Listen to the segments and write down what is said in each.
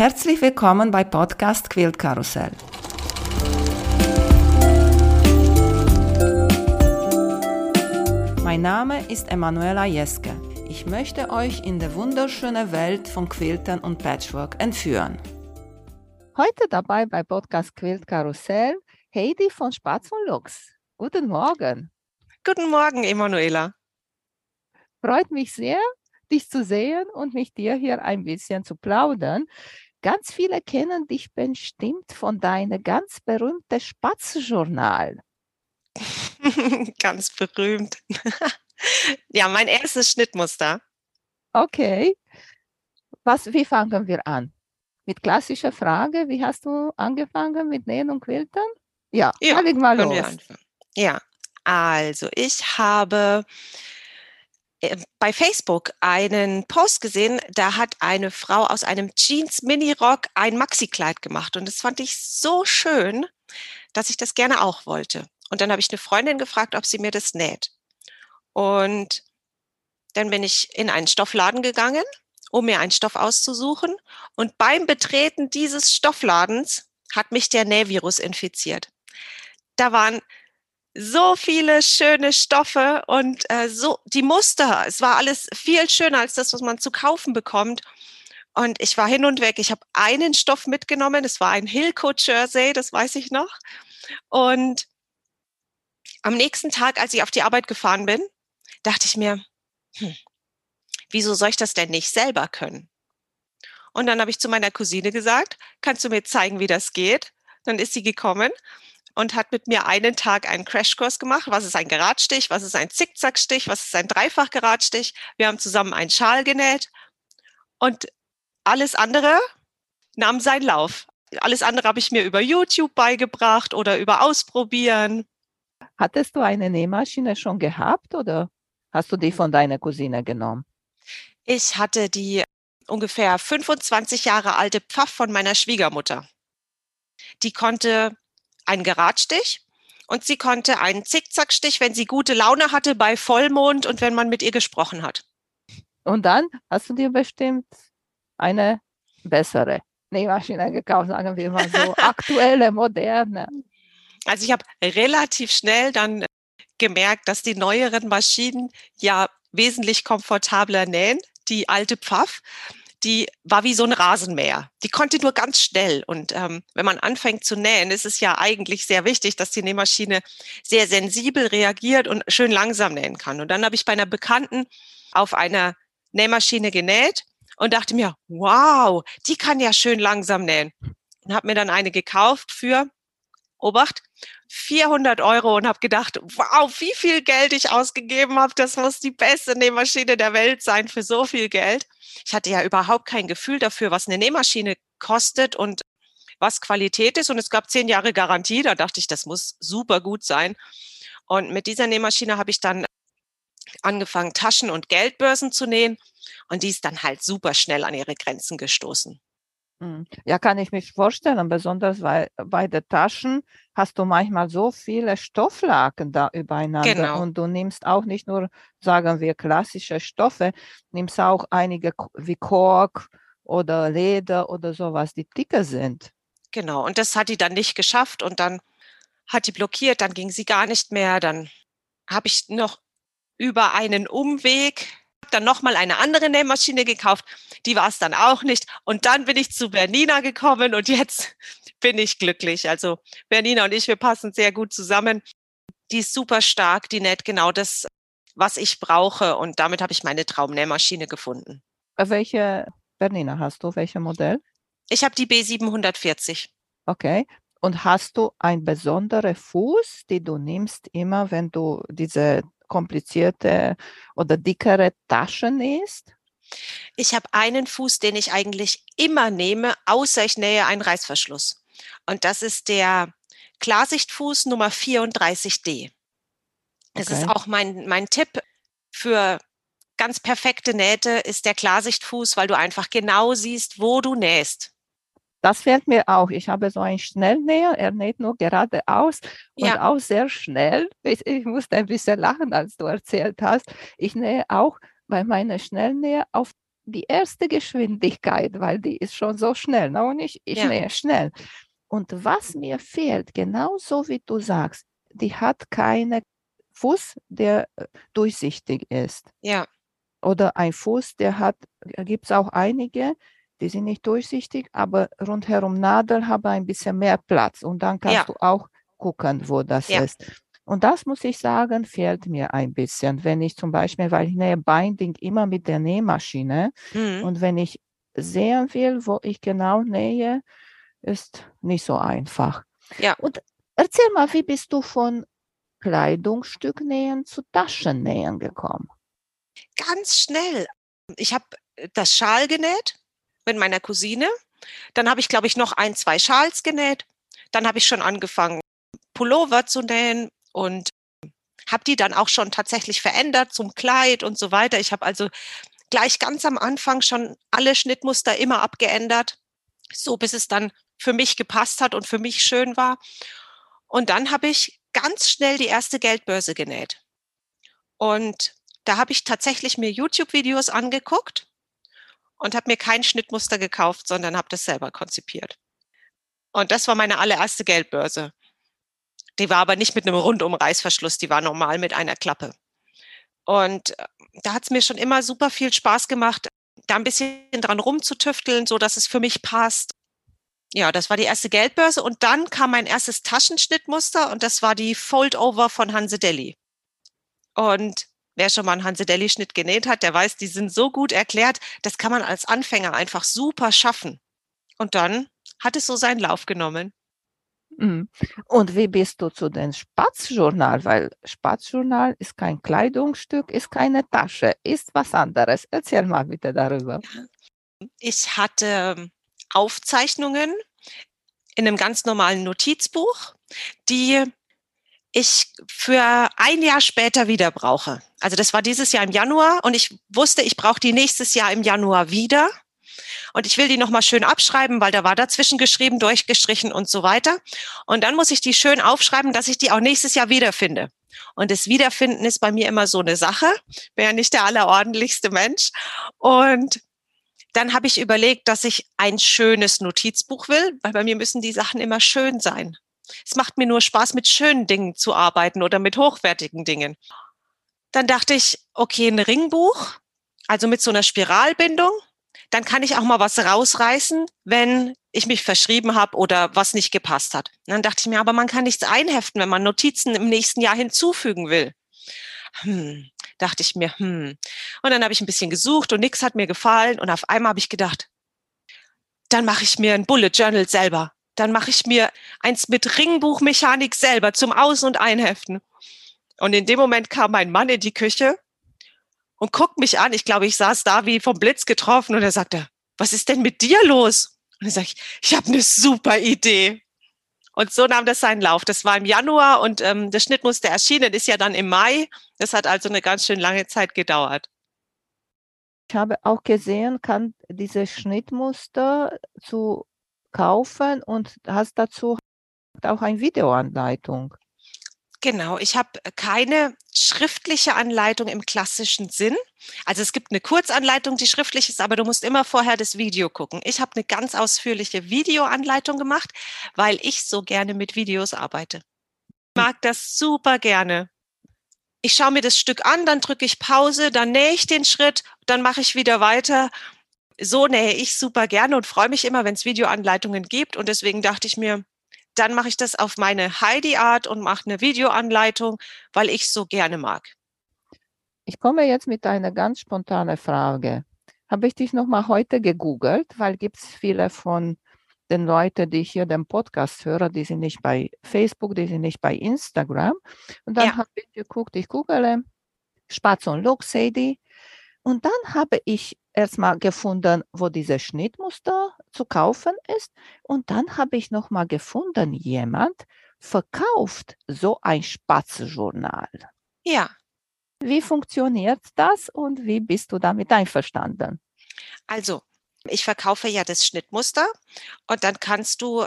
Herzlich willkommen bei Podcast Quilt Karussell. Mein Name ist Emanuela Jeske. Ich möchte euch in die wunderschöne Welt von Quiltern und Patchwork entführen. Heute dabei bei Podcast Quilt Karussell Heidi von Spatz von Lux. Guten Morgen. Guten Morgen, Emanuela. Freut mich sehr, dich zu sehen und mit dir hier ein bisschen zu plaudern. Ganz viele kennen dich bestimmt von deinem ganz berühmten Spatzjournal. ganz berühmt. ja, mein erstes Schnittmuster. Okay. Was, wie fangen wir an? Mit klassischer Frage, wie hast du angefangen mit Nähen und Quiltern? Ja, ja mal los. Ja, also ich habe bei Facebook einen Post gesehen, da hat eine Frau aus einem Jeans-Mini-Rock ein Maxi-Kleid gemacht. Und das fand ich so schön, dass ich das gerne auch wollte. Und dann habe ich eine Freundin gefragt, ob sie mir das näht. Und dann bin ich in einen Stoffladen gegangen, um mir einen Stoff auszusuchen. Und beim Betreten dieses Stoffladens hat mich der Nähvirus infiziert. Da waren so viele schöne Stoffe und äh, so die Muster. Es war alles viel schöner als das, was man zu kaufen bekommt. Und ich war hin und weg. Ich habe einen Stoff mitgenommen. Es war ein Hilco Jersey, das weiß ich noch. Und am nächsten Tag, als ich auf die Arbeit gefahren bin, dachte ich mir, hm, wieso soll ich das denn nicht selber können? Und dann habe ich zu meiner Cousine gesagt, kannst du mir zeigen, wie das geht? Dann ist sie gekommen und hat mit mir einen Tag einen Crashkurs gemacht. Was ist ein Geradstich? Was ist ein Zickzackstich? Was ist ein Dreifachgeradstich? Wir haben zusammen einen Schal genäht und alles andere nahm seinen Lauf. Alles andere habe ich mir über YouTube beigebracht oder über Ausprobieren. Hattest du eine Nähmaschine schon gehabt oder hast du die von deiner Cousine genommen? Ich hatte die ungefähr 25 Jahre alte Pfaff von meiner Schwiegermutter. Die konnte einen Geradstich und sie konnte einen Zickzackstich, wenn sie gute Laune hatte bei Vollmond und wenn man mit ihr gesprochen hat. Und dann hast du dir bestimmt eine bessere Nähmaschine gekauft, sagen wir mal so, aktuelle, moderne. Also ich habe relativ schnell dann gemerkt, dass die neueren Maschinen ja wesentlich komfortabler nähen. Die alte Pfaff die war wie so ein Rasenmäher. Die konnte nur ganz schnell. Und ähm, wenn man anfängt zu nähen, ist es ja eigentlich sehr wichtig, dass die Nähmaschine sehr sensibel reagiert und schön langsam nähen kann. Und dann habe ich bei einer Bekannten auf einer Nähmaschine genäht und dachte mir, wow, die kann ja schön langsam nähen. Und habe mir dann eine gekauft für, Obacht, 400 Euro und habe gedacht, wow, wie viel Geld ich ausgegeben habe. Das muss die beste Nähmaschine der Welt sein für so viel Geld. Ich hatte ja überhaupt kein Gefühl dafür, was eine Nähmaschine kostet und was Qualität ist. Und es gab zehn Jahre Garantie. Da dachte ich, das muss super gut sein. Und mit dieser Nähmaschine habe ich dann angefangen, Taschen und Geldbörsen zu nähen. Und die ist dann halt super schnell an ihre Grenzen gestoßen. Hm. Ja, kann ich mich vorstellen, besonders weil bei den Taschen hast du manchmal so viele Stofflaken da übereinander genau. und du nimmst auch nicht nur, sagen wir, klassische Stoffe, nimmst auch einige wie Kork oder Leder oder sowas, die dicker sind. Genau, und das hat die dann nicht geschafft und dann hat die blockiert, dann ging sie gar nicht mehr, dann habe ich noch über einen Umweg dann nochmal eine andere Nähmaschine gekauft. Die war es dann auch nicht. Und dann bin ich zu Bernina gekommen und jetzt bin ich glücklich. Also Bernina und ich, wir passen sehr gut zusammen. Die ist super stark, die näht genau das, was ich brauche. Und damit habe ich meine Traumnähmaschine gefunden. Äh, welche Bernina hast du? Welche Modell? Ich habe die B740. Okay. Und hast du einen besonderen Fuß, den du nimmst immer, wenn du diese komplizierte oder dickere Taschen ist? Ich habe einen Fuß, den ich eigentlich immer nehme, außer ich nähe einen Reißverschluss. Und das ist der Klarsichtfuß Nummer 34D. Das okay. ist auch mein, mein Tipp für ganz perfekte Nähte, ist der Klarsichtfuß, weil du einfach genau siehst, wo du nähst. Das fällt mir auch. Ich habe so einen Schnellnäher, er näht nur geradeaus und ja. auch sehr schnell. Ich, ich, musste ein bisschen lachen, als du erzählt hast. Ich nähe auch bei meiner Schnellnäher auf die erste Geschwindigkeit, weil die ist schon so schnell. Na, und ich, ich Ja. nähe schnell. Und was mir fehlt, genauso wie du sagst, die hat keine Fuß, der äh, durchsichtig ist. Ja, Oder ein Fuß, der hat, gibt es auch einige, die sind nicht durchsichtig, aber rundherum Nadel haben ein bisschen mehr Platz. Und dann kannst Ja. du auch gucken, wo das Ja. ist. Und das muss ich sagen, fehlt mir ein bisschen. Wenn ich zum Beispiel, weil ich nähe Binding immer mit der Nähmaschine mhm. und wenn ich sehen will, wo ich genau nähe, ist nicht so einfach. Ja. Und erzähl mal, wie bist du von Kleidungsstück nähen zu Taschennähen gekommen? ganz schnell. Ich habe das Schal genäht mit meiner Cousine. Dann habe ich, glaube ich, noch ein, zwei Schals genäht. Dann habe ich schon angefangen, Pullover zu nähen und habe die dann auch schon tatsächlich verändert zum Kleid und so weiter. Ich habe also gleich ganz am Anfang schon alle Schnittmuster immer abgeändert, so bis es dann für mich gepasst hat und für mich schön war. Und dann habe ich ganz schnell die erste Geldbörse genäht. Und da habe ich tatsächlich mir YouTube-Videos angeguckt und habe mir kein Schnittmuster gekauft, sondern habe das selber konzipiert. Und das war meine allererste Geldbörse. Die war aber nicht mit einem rundum Reißverschluss, die war normal mit einer Klappe. Und äh, da hat es mir schon immer super viel Spaß gemacht, da ein bisschen dran rumzutüfteln, so dass es für mich passt. Ja, das war die erste Geldbörse und dann kam mein erstes Taschenschnittmuster und das war die Fold-Over von Hanse Deli. Und wer schon mal einen Hanse Deli Schnitt genäht hat, der weiß, die sind so gut erklärt, das kann man als Anfänger einfach super schaffen. Und dann hat es so seinen Lauf genommen. Mhm. Und wie bist du zu dem Spatzjournal? Weil Spatzjournal ist kein Kleidungsstück, ist keine Tasche, ist was anderes. Erzähl mal bitte darüber. Ich hatte Aufzeichnungen in einem ganz normalen Notizbuch, die ich für ein Jahr später wieder brauche. Also das war dieses Jahr im Januar und ich wusste, ich brauche die nächstes Jahr im Januar wieder. Und ich will die nochmal schön abschreiben, weil da war dazwischen geschrieben, durchgestrichen und so weiter. Und dann muss ich die schön aufschreiben, dass ich die auch nächstes Jahr wiederfinde. Und das Wiederfinden ist bei mir immer so eine Sache. Bin ja nicht der allerordentlichste Mensch. Und dann habe ich überlegt, dass ich ein schönes Notizbuch will, weil bei mir müssen die Sachen immer schön sein. Es macht mir nur Spaß, mit schönen Dingen zu arbeiten oder mit hochwertigen Dingen. Dann dachte ich, okay, ein Ringbuch, also mit so einer Spiralbindung, dann kann ich auch mal was rausreißen, wenn ich mich verschrieben habe oder was nicht gepasst hat. Und dann dachte ich mir, aber man kann nichts einheften, wenn man Notizen im nächsten Jahr hinzufügen will. Hm, dachte ich mir, hm. Und dann habe ich ein bisschen gesucht und nichts hat mir gefallen. Und auf einmal habe ich gedacht, dann mache ich mir ein Bullet Journal selber. Dann mache ich mir eins mit Ringbuchmechanik selber zum Aus- und Einheften. Und in dem Moment kam mein Mann in die Küche und guckt mich an. Ich glaube, ich saß da wie vom Blitz getroffen und er sagte, was ist denn mit dir los? Und dann sage ich, ich habe eine super Idee. Und so nahm das seinen Lauf. Das war im Januar und ähm, das Schnittmuster erschienen ist ja dann im Mai. Das hat also eine ganz schön lange Zeit gedauert. Ich habe auch gesehen, kann diese Schnittmuster zu kaufen und hast dazu auch eine Videoanleitung. Genau, ich habe keine schriftliche Anleitung im klassischen Sinn. Also es gibt eine Kurzanleitung, die schriftlich ist, aber du musst immer vorher das Video gucken. Ich habe eine ganz ausführliche Videoanleitung gemacht, weil ich so gerne mit Videos arbeite. Ich mag das super gerne. Ich schaue mir das Stück an, dann drücke ich Pause, dann nähe ich den Schritt, dann mache ich wieder weiter. So nähe ich super gerne und freue mich immer, wenn es Videoanleitungen gibt. Und deswegen dachte ich mir, dann mache ich das auf meine Heidi-Art und mache eine Videoanleitung, weil ich so gerne mag. Ich komme jetzt mit einer ganz spontanen Frage. Habe ich dich nochmal heute gegoogelt, weil gibt es viele von den Leuten, die hier den Podcast hören, die sind nicht bei Facebook, die sind nicht bei Instagram. Und dann Ja. habe ich geguckt, ich google Spatz und Look, Sadie. Und dann habe ich erstmal gefunden, wo dieses Schnittmuster zu kaufen ist. Und dann habe ich nochmal gefunden, jemand verkauft so ein Spatzjournal. Ja, Wie funktioniert das und wie bist du damit einverstanden? also ich verkaufe ja das Schnittmuster und dann kannst du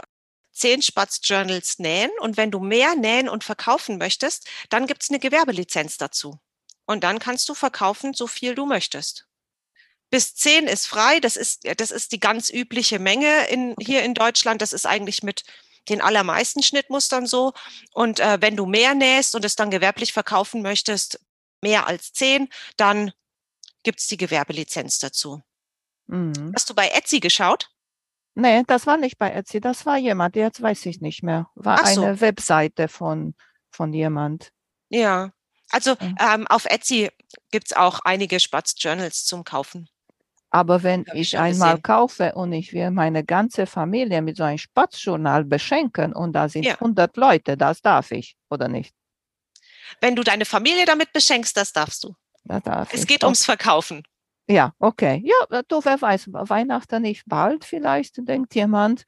zehn Spatz-Journals nähen und wenn du mehr nähen und verkaufen möchtest, dann gibt es eine Gewerbelizenz dazu. Und dann kannst du verkaufen, so viel du möchtest. bis 10 ist frei. Das ist, das ist die ganz übliche Menge in, hier in Deutschland. Das ist eigentlich mit den allermeisten Schnittmustern so. Und äh, wenn du mehr nähst und es dann gewerblich verkaufen möchtest, mehr als 10, dann gibt es die Gewerbelizenz dazu. Mhm. Hast du bei Etsy geschaut? Nee, das war nicht bei Etsy, das war jemand, jetzt weiß ich nicht mehr. War Ach eine so. Webseite von, von jemand. Ja, also ähm, auf Etsy gibt es auch einige Spatz-Journals zum Kaufen. Aber wenn ich, ich einmal gesehen. kaufe und ich will meine ganze Familie mit so einem Spatzjournal beschenken und da sind ja. 100 Leute, das darf ich, oder nicht? Wenn du deine Familie damit beschenkst, das darfst du. Das darf es ich. geht ums Verkaufen. Ja, okay. Ja, du, wer weiß, Weihnachten nicht bald vielleicht, denkt jemand,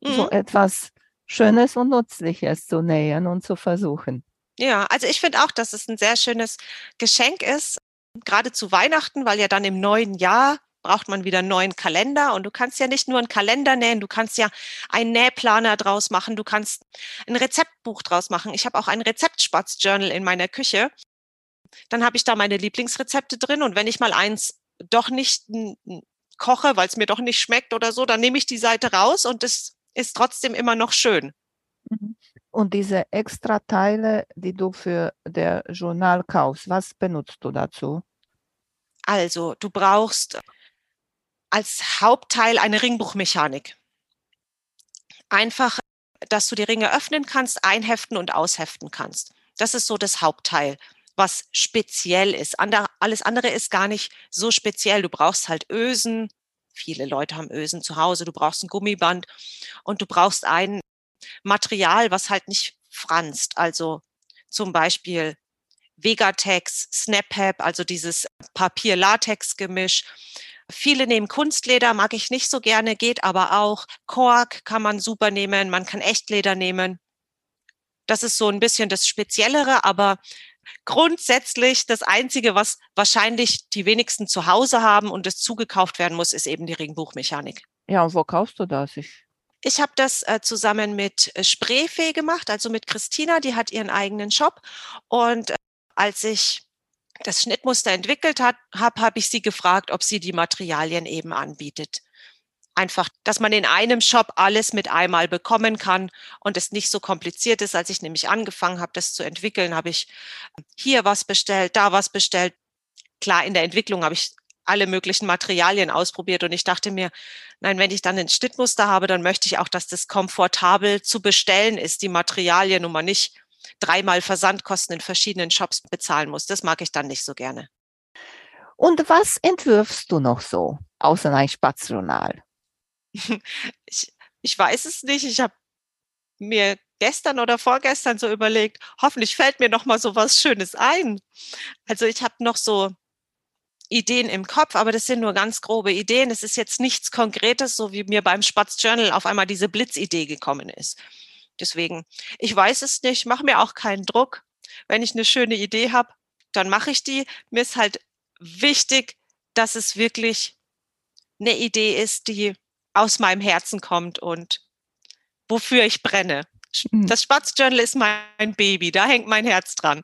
mhm. so etwas Schönes und Nützliches zu nähen und zu versuchen. Ja, also ich finde auch, dass es ein sehr schönes Geschenk ist, gerade zu Weihnachten, weil ja dann im neuen Jahr braucht man wieder einen neuen Kalender und du kannst ja nicht nur einen Kalender nähen, du kannst ja einen Nähplaner draus machen, du kannst ein Rezeptbuch draus machen. Ich habe auch ein Rezeptspatz-Journal in meiner Küche. Dann habe ich da meine Lieblingsrezepte drin und wenn ich mal eins doch nicht koche, weil es mir doch nicht schmeckt oder so, dann nehme ich die Seite raus und es ist trotzdem immer noch schön. Mhm. Und diese extra Teile, die du für der Journal kaufst, was benutzt du dazu? Also, du brauchst als Hauptteil eine Ringbuchmechanik. Einfach, dass du die Ringe öffnen kannst, einheften und ausheften kannst. Das ist so das Hauptteil, was speziell ist. alles andere ist gar nicht so speziell. Du brauchst halt Ösen. Viele Leute haben Ösen zu Hause. Du brauchst ein Gummiband und du brauchst ein Material, was halt nicht franzt. Also zum Beispiel Vegatex, SnapHab, also dieses Papier-Latex-Gemisch. Viele nehmen Kunstleder, mag ich nicht so gerne, geht aber auch. Kork kann man super nehmen, man kann Echtleder nehmen. Das ist so ein bisschen das Speziellere, aber grundsätzlich das Einzige, was wahrscheinlich die wenigsten zu Hause haben und es zugekauft werden muss, ist eben die Ringbuchmechanik. Ja, und wo kaufst du das? Ich ich habe das äh, zusammen mit äh, Spreefee gemacht, also mit Christina, die hat ihren eigenen Shop. Und äh, als ich das Schnittmuster entwickelt habe, habe ich sie gefragt, ob sie die Materialien eben anbietet. Einfach, dass man in einem Shop alles mit einmal bekommen kann und es nicht so kompliziert ist. Als ich nämlich angefangen habe, das zu entwickeln, habe ich hier was bestellt, da was bestellt. Klar, in der Entwicklung habe ich alle möglichen Materialien ausprobiert und ich dachte mir, nein, wenn ich dann ein Schnittmuster habe, dann möchte ich auch, dass das komfortabel zu bestellen ist, die Materialien und man nicht dreimal Versandkosten in verschiedenen Shops bezahlen muss. Das mag ich dann nicht so gerne. Und was entwirfst du noch so, außer ein Spatzjournal? ich, ich weiß es nicht. Ich habe mir gestern oder vorgestern so überlegt, hoffentlich fällt mir noch mal so was Schönes ein. Also ich habe noch so Ideen im Kopf, aber das sind nur ganz grobe Ideen. Es ist jetzt nichts Konkretes, so wie mir beim Spatz Journal auf einmal diese Blitzidee gekommen ist. Deswegen, ich weiß es nicht, mache mir auch keinen Druck. Wenn ich eine schöne Idee habe, dann mache ich die. Mir ist halt wichtig, dass es wirklich eine Idee ist, die aus meinem Herzen kommt und wofür ich brenne. Mhm. Das Spatz Journal ist mein Baby, da hängt mein Herz dran.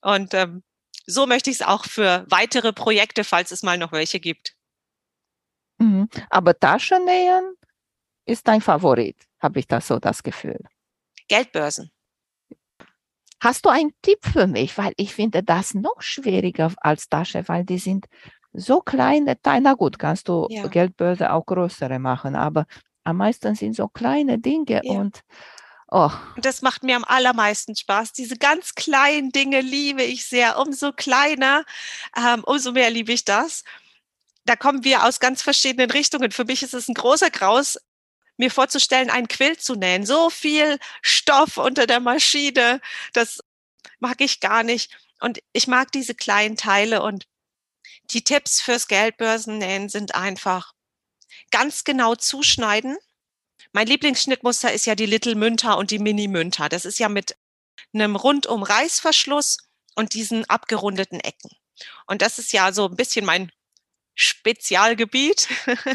Und ähm, so möchte ich es auch für weitere Projekte, falls es mal noch welche gibt. Mhm. Aber Taschennähen ist dein Favorit, habe ich da so das Gefühl. Geldbörsen. Hast du einen Tipp für mich? Weil ich finde das noch schwieriger als Tasche, weil die sind so kleine Teile. Na gut, kannst du ja. Geldbörse auch größere machen, aber am meisten sind so kleine Dinge ja. und Oh. Das macht mir am allermeisten Spaß. Diese ganz kleinen Dinge liebe ich sehr. Umso kleiner, ähm, umso mehr liebe ich das. Da kommen wir aus ganz verschiedenen Richtungen. Für mich ist es ein großer Graus, mir vorzustellen, einen Quilt zu nähen. So viel Stoff unter der Maschine, das mag ich gar nicht. Und ich mag diese kleinen Teile und die Tipps fürs Geldbörsennähen sind einfach ganz genau zuschneiden mein Lieblingsschnittmuster ist ja die Little Münter und die Mini Münter. Das ist ja mit einem rundum Reißverschluss und diesen abgerundeten Ecken. Und das ist ja so ein bisschen mein Spezialgebiet.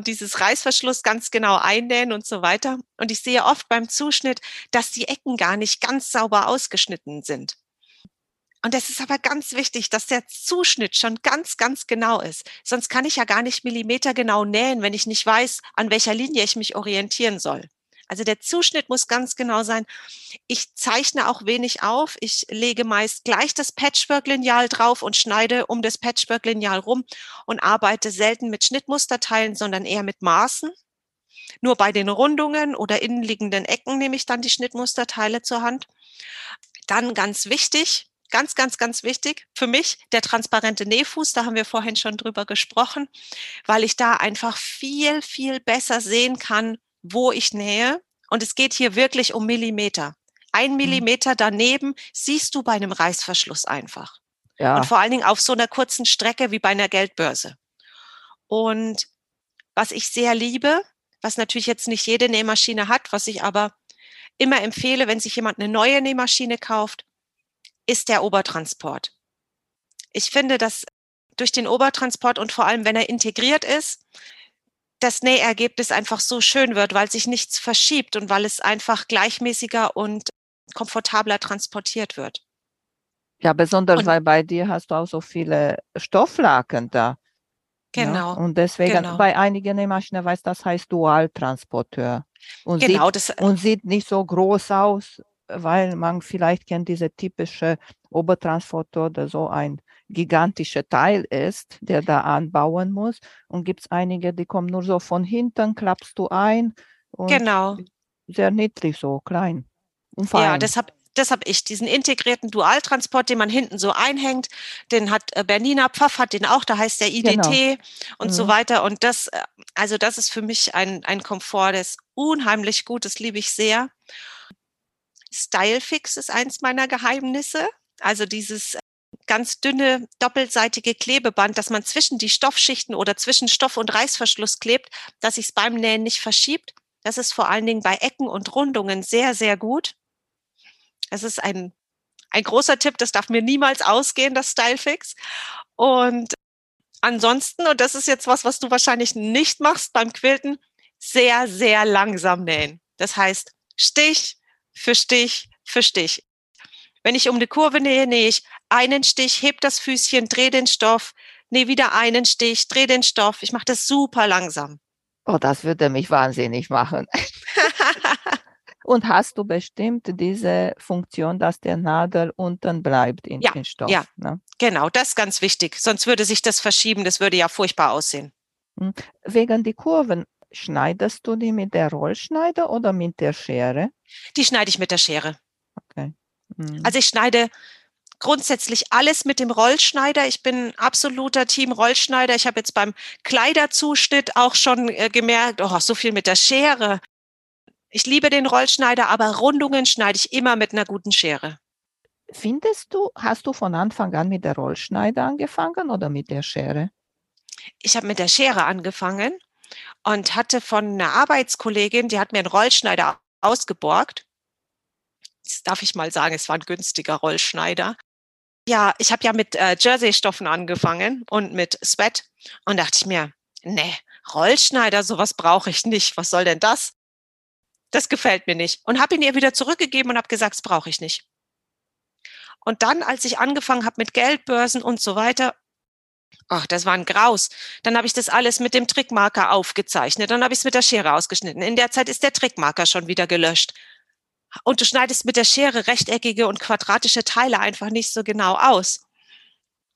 dieses Reißverschluss ganz genau einnähen und so weiter. Und ich sehe oft beim Zuschnitt, dass die Ecken gar nicht ganz sauber ausgeschnitten sind. Und es ist aber ganz wichtig, dass der Zuschnitt schon ganz, ganz genau ist. Sonst kann ich ja gar nicht Millimeter genau nähen, wenn ich nicht weiß, an welcher Linie ich mich orientieren soll. Also der Zuschnitt muss ganz genau sein. Ich zeichne auch wenig auf. Ich lege meist gleich das Patchwork-Lineal drauf und schneide um das Patchwork-Lineal rum und arbeite selten mit Schnittmusterteilen, sondern eher mit Maßen. Nur bei den Rundungen oder innenliegenden Ecken nehme ich dann die Schnittmusterteile zur Hand. Dann ganz wichtig, ganz, ganz, ganz wichtig für mich, der transparente Nähfuß, da haben wir vorhin schon drüber gesprochen, weil ich da einfach viel, viel besser sehen kann, wo ich nähe. Und es geht hier wirklich um Millimeter. Ein mhm. Millimeter daneben siehst du bei einem Reißverschluss einfach. Ja. Und vor allen Dingen auf so einer kurzen Strecke wie bei einer Geldbörse. Und was ich sehr liebe, was natürlich jetzt nicht jede Nähmaschine hat, was ich aber immer empfehle, wenn sich jemand eine neue Nähmaschine kauft, ist der Obertransport. Ich finde, dass durch den Obertransport und vor allem, wenn er integriert ist, das Nähergebnis einfach so schön wird, weil sich nichts verschiebt und weil es einfach gleichmäßiger und komfortabler transportiert wird. Ja, besonders und, weil bei dir hast du auch so viele Stofflaken da. Genau. Ja? Und deswegen genau. bei einigen Nähmaschinen weiß das heißt Dualtransporteur. Und, genau, sieht, das, und sieht nicht so groß aus, weil man vielleicht kennt diese typische Obertransporteur, der so ein gigantischer Teil ist, der da anbauen muss. Und gibt es einige, die kommen nur so von hinten, klappst du ein. genau. Sehr niedlich, so klein. Und fein. Ja, deshalb, das habe ich, diesen integrierten Dualtransport, den man hinten so einhängt, den hat äh, Bernina Pfaff hat den auch, da heißt der IDT genau. und mhm. so weiter. Und das, äh, also das ist für mich ein, ein Komfort, der ist unheimlich gut, das liebe ich sehr. Stylefix ist eins meiner Geheimnisse. Also dieses äh, ganz dünne doppelseitige Klebeband, dass man zwischen die Stoffschichten oder zwischen Stoff und Reißverschluss klebt, dass sich beim Nähen nicht verschiebt. Das ist vor allen Dingen bei Ecken und Rundungen sehr, sehr gut. Es ist ein, ein großer Tipp, das darf mir niemals ausgehen, das Stylefix. Und ansonsten, und das ist jetzt was, was du wahrscheinlich nicht machst beim Quilten, sehr, sehr langsam nähen. Das heißt, Stich für Stich für Stich. Wenn ich um eine Kurve nähe, nähe ich einen Stich, heb das Füßchen, dreh den Stoff, nähe wieder einen Stich, dreh den Stoff. Ich mache das super langsam. Oh, das würde mich wahnsinnig machen. Und hast du bestimmt diese Funktion, dass der Nadel unten bleibt in ja, den Stoff? Ja, ne? genau, das ist ganz wichtig. Sonst würde sich das verschieben, das würde ja furchtbar aussehen. Hm. Wegen die Kurven, schneidest du die mit der Rollschneider oder mit der Schere? Die schneide ich mit der Schere. Okay. Hm. Also ich schneide grundsätzlich alles mit dem Rollschneider. Ich bin absoluter Team Rollschneider. Ich habe jetzt beim Kleiderzuschnitt auch schon äh, gemerkt, oh, so viel mit der Schere. Ich liebe den Rollschneider, aber Rundungen schneide ich immer mit einer guten Schere. Findest du, hast du von Anfang an mit der Rollschneider angefangen oder mit der Schere? Ich habe mit der Schere angefangen und hatte von einer Arbeitskollegin, die hat mir einen Rollschneider ausgeborgt. Das darf ich mal sagen, es war ein günstiger Rollschneider. Ja, ich habe ja mit äh, Jersey-Stoffen angefangen und mit Sweat und dachte ich mir, nee, Rollschneider, sowas brauche ich nicht. Was soll denn das? das gefällt mir nicht. Und habe ihn ihr wieder zurückgegeben und habe gesagt, das brauche ich nicht. Und dann, als ich angefangen habe mit Geldbörsen und so weiter, ach, das war ein Graus. Dann habe ich das alles mit dem Trickmarker aufgezeichnet. Dann habe ich es mit der Schere ausgeschnitten. In der Zeit ist der Trickmarker schon wieder gelöscht. Und du schneidest mit der Schere rechteckige und quadratische Teile einfach nicht so genau aus.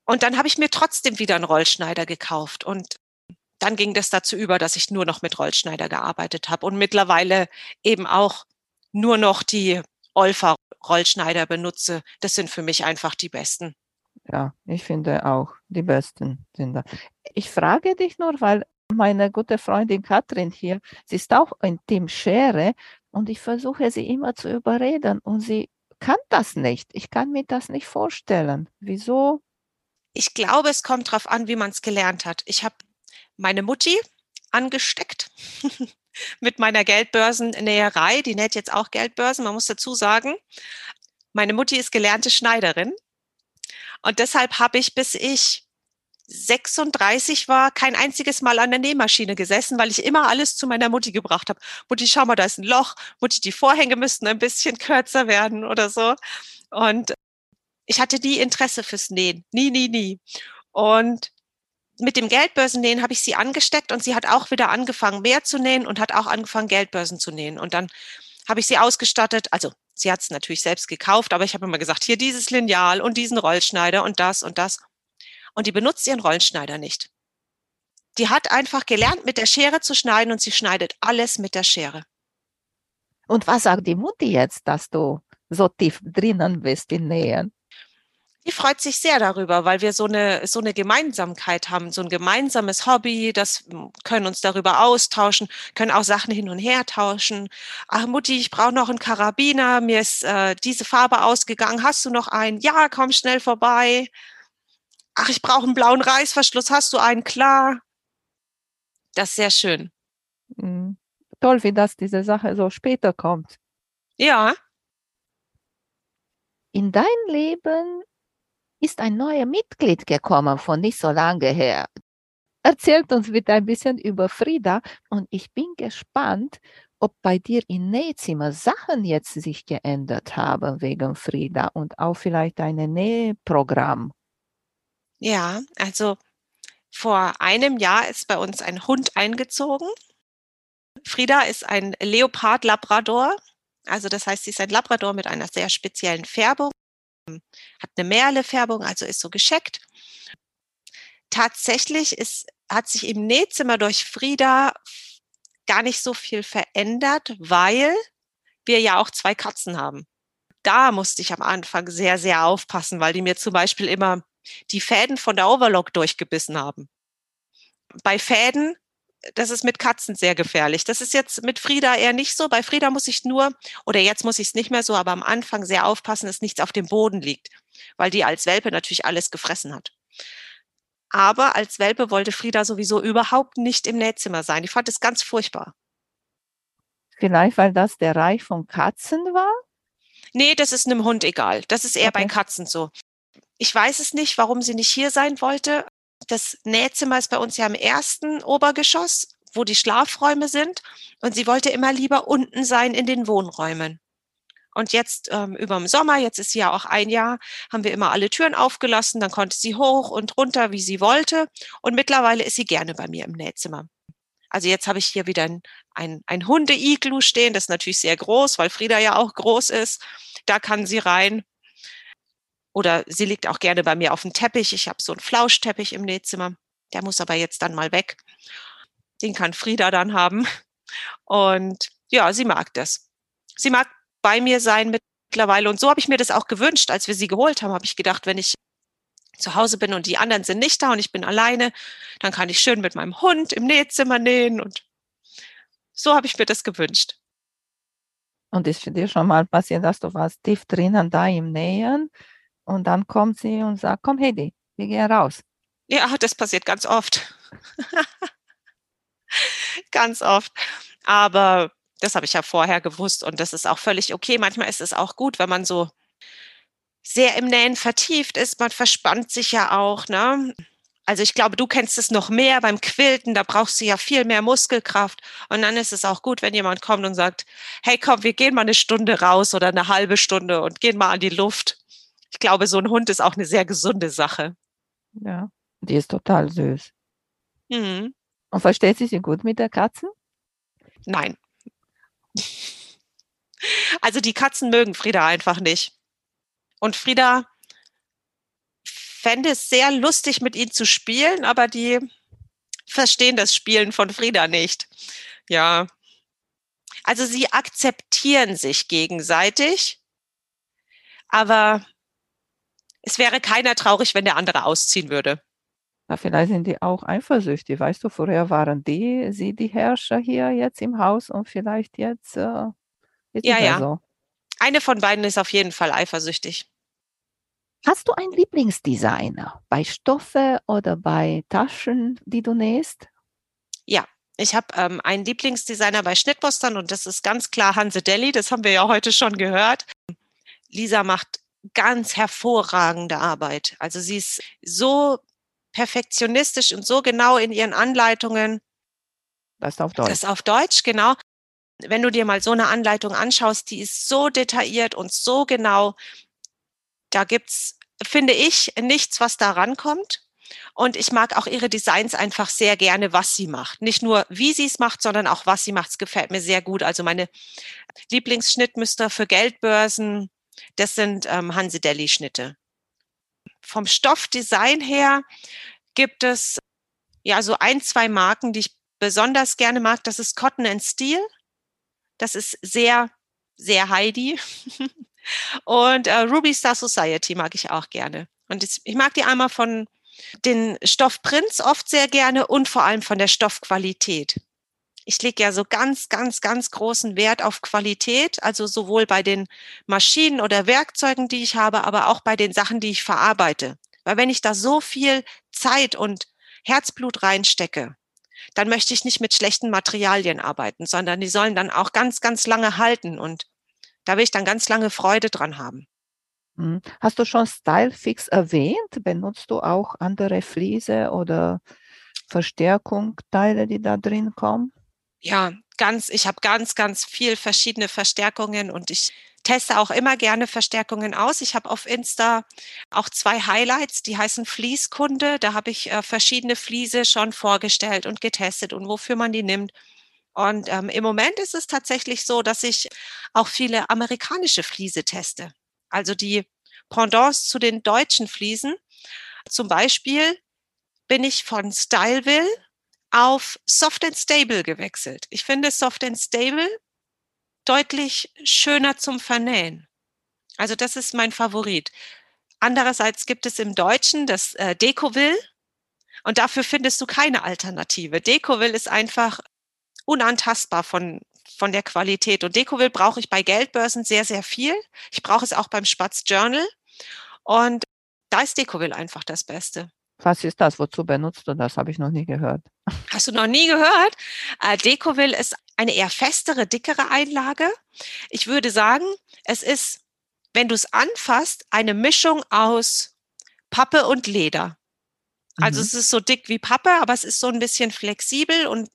Und dann habe ich mir trotzdem wieder einen Rollschneider gekauft. Und dann ging das dazu über, dass ich nur noch mit Rollschneider gearbeitet habe und mittlerweile eben auch nur noch die Olfa Rollschneider benutze. Das sind für mich einfach die besten. Ja, ich finde auch, die besten sind da. Ich frage dich nur, weil meine gute Freundin Katrin hier, sie ist auch ein Team Schere und ich versuche sie immer zu überreden und sie kann das nicht. Ich kann mir das nicht vorstellen. Wieso? Ich glaube, es kommt darauf an, wie man es gelernt hat. Ich habe meine Mutti angesteckt mit meiner Geldbörsennäherei. Die näht jetzt auch Geldbörsen. Man muss dazu sagen, meine Mutti ist gelernte Schneiderin. Und deshalb habe ich, bis ich 36 war, kein einziges Mal an der Nähmaschine gesessen, weil ich immer alles zu meiner Mutti gebracht habe. Mutti, schau mal, da ist ein Loch. Mutti, die Vorhänge müssten ein bisschen kürzer werden oder so. Und ich hatte nie Interesse fürs Nähen. Nie, nie, nie. Und mit dem Geldbörsennähen habe ich sie angesteckt und sie hat auch wieder angefangen, mehr zu nähen und hat auch angefangen, Geldbörsen zu nähen. Und dann habe ich sie ausgestattet. Also sie hat es natürlich selbst gekauft, aber ich habe immer gesagt, hier dieses Lineal und diesen Rollschneider und das und das. Und die benutzt ihren Rollschneider nicht. Die hat einfach gelernt, mit der Schere zu schneiden und sie schneidet alles mit der Schere. Und was sagt die Mutti jetzt, dass du so tief drinnen bist in Nähen? Die freut sich sehr darüber, weil wir so eine, so eine Gemeinsamkeit haben, so ein gemeinsames Hobby, das hm, können uns darüber austauschen, können auch Sachen hin und her tauschen. Ach Mutti, ich brauche noch einen Karabiner, mir ist äh, diese Farbe ausgegangen, hast du noch einen? Ja, komm schnell vorbei. Ach, ich brauche einen blauen Reißverschluss, hast du einen? Klar. Das ist sehr schön. Mhm. Toll, wie das diese Sache so später kommt. Ja. In dein Leben ist ein neuer Mitglied gekommen von nicht so lange her. Erzählt uns bitte ein bisschen über Frieda und ich bin gespannt, ob bei dir im Nähzimmer Sachen jetzt sich geändert haben wegen Frieda und auch vielleicht ein Nähprogramm. Ja, also vor einem Jahr ist bei uns ein Hund eingezogen. Frieda ist ein Leopard-Labrador. Also das heißt, sie ist ein Labrador mit einer sehr speziellen Färbung hat eine Merle-Färbung, also ist so gescheckt. Tatsächlich ist, hat sich im Nähzimmer durch Frieda gar nicht so viel verändert, weil wir ja auch zwei Katzen haben. Da musste ich am Anfang sehr, sehr aufpassen, weil die mir zum Beispiel immer die Fäden von der Overlock durchgebissen haben. Bei Fäden das ist mit Katzen sehr gefährlich. Das ist jetzt mit Frieda eher nicht so. Bei Frieda muss ich nur, oder jetzt muss ich es nicht mehr so, aber am Anfang sehr aufpassen, dass nichts auf dem Boden liegt, weil die als Welpe natürlich alles gefressen hat. Aber als Welpe wollte Frieda sowieso überhaupt nicht im Nähzimmer sein. Die fand es ganz furchtbar. Vielleicht, weil das der Reich von Katzen war? Nee, das ist einem Hund egal. Das ist eher okay. bei Katzen so. Ich weiß es nicht, warum sie nicht hier sein wollte das Nähzimmer ist bei uns ja im ersten Obergeschoss, wo die Schlafräume sind. Und sie wollte immer lieber unten sein in den Wohnräumen. Und jetzt ähm, über dem Sommer, jetzt ist sie ja auch ein Jahr, haben wir immer alle Türen aufgelassen. Dann konnte sie hoch und runter, wie sie wollte. Und mittlerweile ist sie gerne bei mir im Nähzimmer. Also jetzt habe ich hier wieder ein, ein, ein Hunde-Iglu stehen. Das ist natürlich sehr groß, weil Frieda ja auch groß ist. Da kann sie rein. Oder sie liegt auch gerne bei mir auf dem Teppich. Ich habe so einen Flauschteppich im Nähzimmer. Der muss aber jetzt dann mal weg. Den kann Frieda dann haben. Und ja, sie mag das. Sie mag bei mir sein mittlerweile. Und so habe ich mir das auch gewünscht, als wir sie geholt haben, habe ich gedacht, wenn ich zu Hause bin und die anderen sind nicht da und ich bin alleine, dann kann ich schön mit meinem Hund im Nähzimmer nähen. Und so habe ich mir das gewünscht. Und ist für dich schon mal passiert, dass du warst tief drinnen da im Nähen und dann kommt sie und sagt, komm Hedi, wir gehen raus. Ja, das passiert ganz oft. ganz oft. Aber das habe ich ja vorher gewusst und das ist auch völlig okay. Manchmal ist es auch gut, wenn man so sehr im Nähen vertieft ist. Man verspannt sich ja auch. Ne? Also ich glaube, du kennst es noch mehr beim Quilten, da brauchst du ja viel mehr Muskelkraft. Und dann ist es auch gut, wenn jemand kommt und sagt, hey komm, wir gehen mal eine Stunde raus oder eine halbe Stunde und gehen mal an die Luft glaube, so ein Hund ist auch eine sehr gesunde Sache. Ja, die ist total süß. Mhm. Und versteht sie sich gut mit der Katze? Nein. Also die Katzen mögen Frieda einfach nicht. Und Frieda fände es sehr lustig, mit ihnen zu spielen, aber die verstehen das Spielen von Frieda nicht. Ja. Also sie akzeptieren sich gegenseitig, aber es wäre keiner traurig, wenn der andere ausziehen würde. Na, vielleicht sind die auch eifersüchtig. Weißt du, vorher waren die, sie die Herrscher hier jetzt im Haus und vielleicht jetzt äh, ja, ja. So. Eine von beiden ist auf jeden Fall eifersüchtig. Hast du einen Lieblingsdesigner bei Stoffe oder bei Taschen, die du nähst? Ja, ich habe ähm, einen Lieblingsdesigner bei Schnittmustern und das ist ganz klar Hanse Deli. Das haben wir ja heute schon gehört. Lisa macht ganz hervorragende Arbeit. Also sie ist so perfektionistisch und so genau in ihren Anleitungen. Das ist auf Deutsch. Das ist auf Deutsch, genau. Wenn du dir mal so eine Anleitung anschaust, die ist so detailliert und so genau. Da gibt's finde ich, nichts, was da rankommt. Und ich mag auch ihre Designs einfach sehr gerne, was sie macht. Nicht nur, wie sie es macht, sondern auch, was sie macht. Es gefällt mir sehr gut. Also meine Lieblingsschnittmuster für Geldbörsen, das sind ähm, Hanse Deli Schnitte. Vom Stoffdesign her gibt es ja so ein, zwei Marken, die ich besonders gerne mag. Das ist Cotton and Steel. Das ist sehr, sehr Heidi. Und äh, Ruby Star Society mag ich auch gerne. Und ich mag die einmal von den Stoffprints oft sehr gerne und vor allem von der Stoffqualität. Ich lege ja so ganz, ganz, ganz großen Wert auf Qualität, also sowohl bei den Maschinen oder Werkzeugen, die ich habe, aber auch bei den Sachen, die ich verarbeite. Weil wenn ich da so viel Zeit und Herzblut reinstecke, dann möchte ich nicht mit schlechten Materialien arbeiten, sondern die sollen dann auch ganz, ganz lange halten und da will ich dann ganz lange Freude dran haben. Mhm. Hast du schon Stylefix erwähnt? Benutzt du auch andere Fliese oder Verstärkungsteile, die da drin kommen? Ja, ganz, ich habe ganz, ganz viel verschiedene Verstärkungen und ich teste auch immer gerne Verstärkungen aus. Ich habe auf Insta auch zwei Highlights, die heißen Fließkunde. Da habe ich äh, verschiedene Fliese schon vorgestellt und getestet und wofür man die nimmt. Und ähm, im Moment ist es tatsächlich so, dass ich auch viele amerikanische Fliese teste. Also die Pendants zu den deutschen Fliesen. Zum Beispiel bin ich von Styleville auf Soft and Stable gewechselt. Ich finde Soft and Stable deutlich schöner zum Vernähen. Also das ist mein Favorit. Andererseits gibt es im Deutschen das äh, Decoville und dafür findest du keine Alternative. Decoville ist einfach unantastbar von, von der Qualität. Und Decoville brauche ich bei Geldbörsen sehr, sehr viel. Ich brauche es auch beim Spatz Journal. Und da ist Decoville einfach das Beste. Was ist das? Wozu benutzt du das? Habe ich noch nie gehört. Hast du noch nie gehört? Äh, Decoville ist eine eher festere, dickere Einlage. Ich würde sagen, es ist, wenn du es anfasst, eine Mischung aus Pappe und Leder. Also mhm. es ist so dick wie Pappe, aber es ist so ein bisschen flexibel und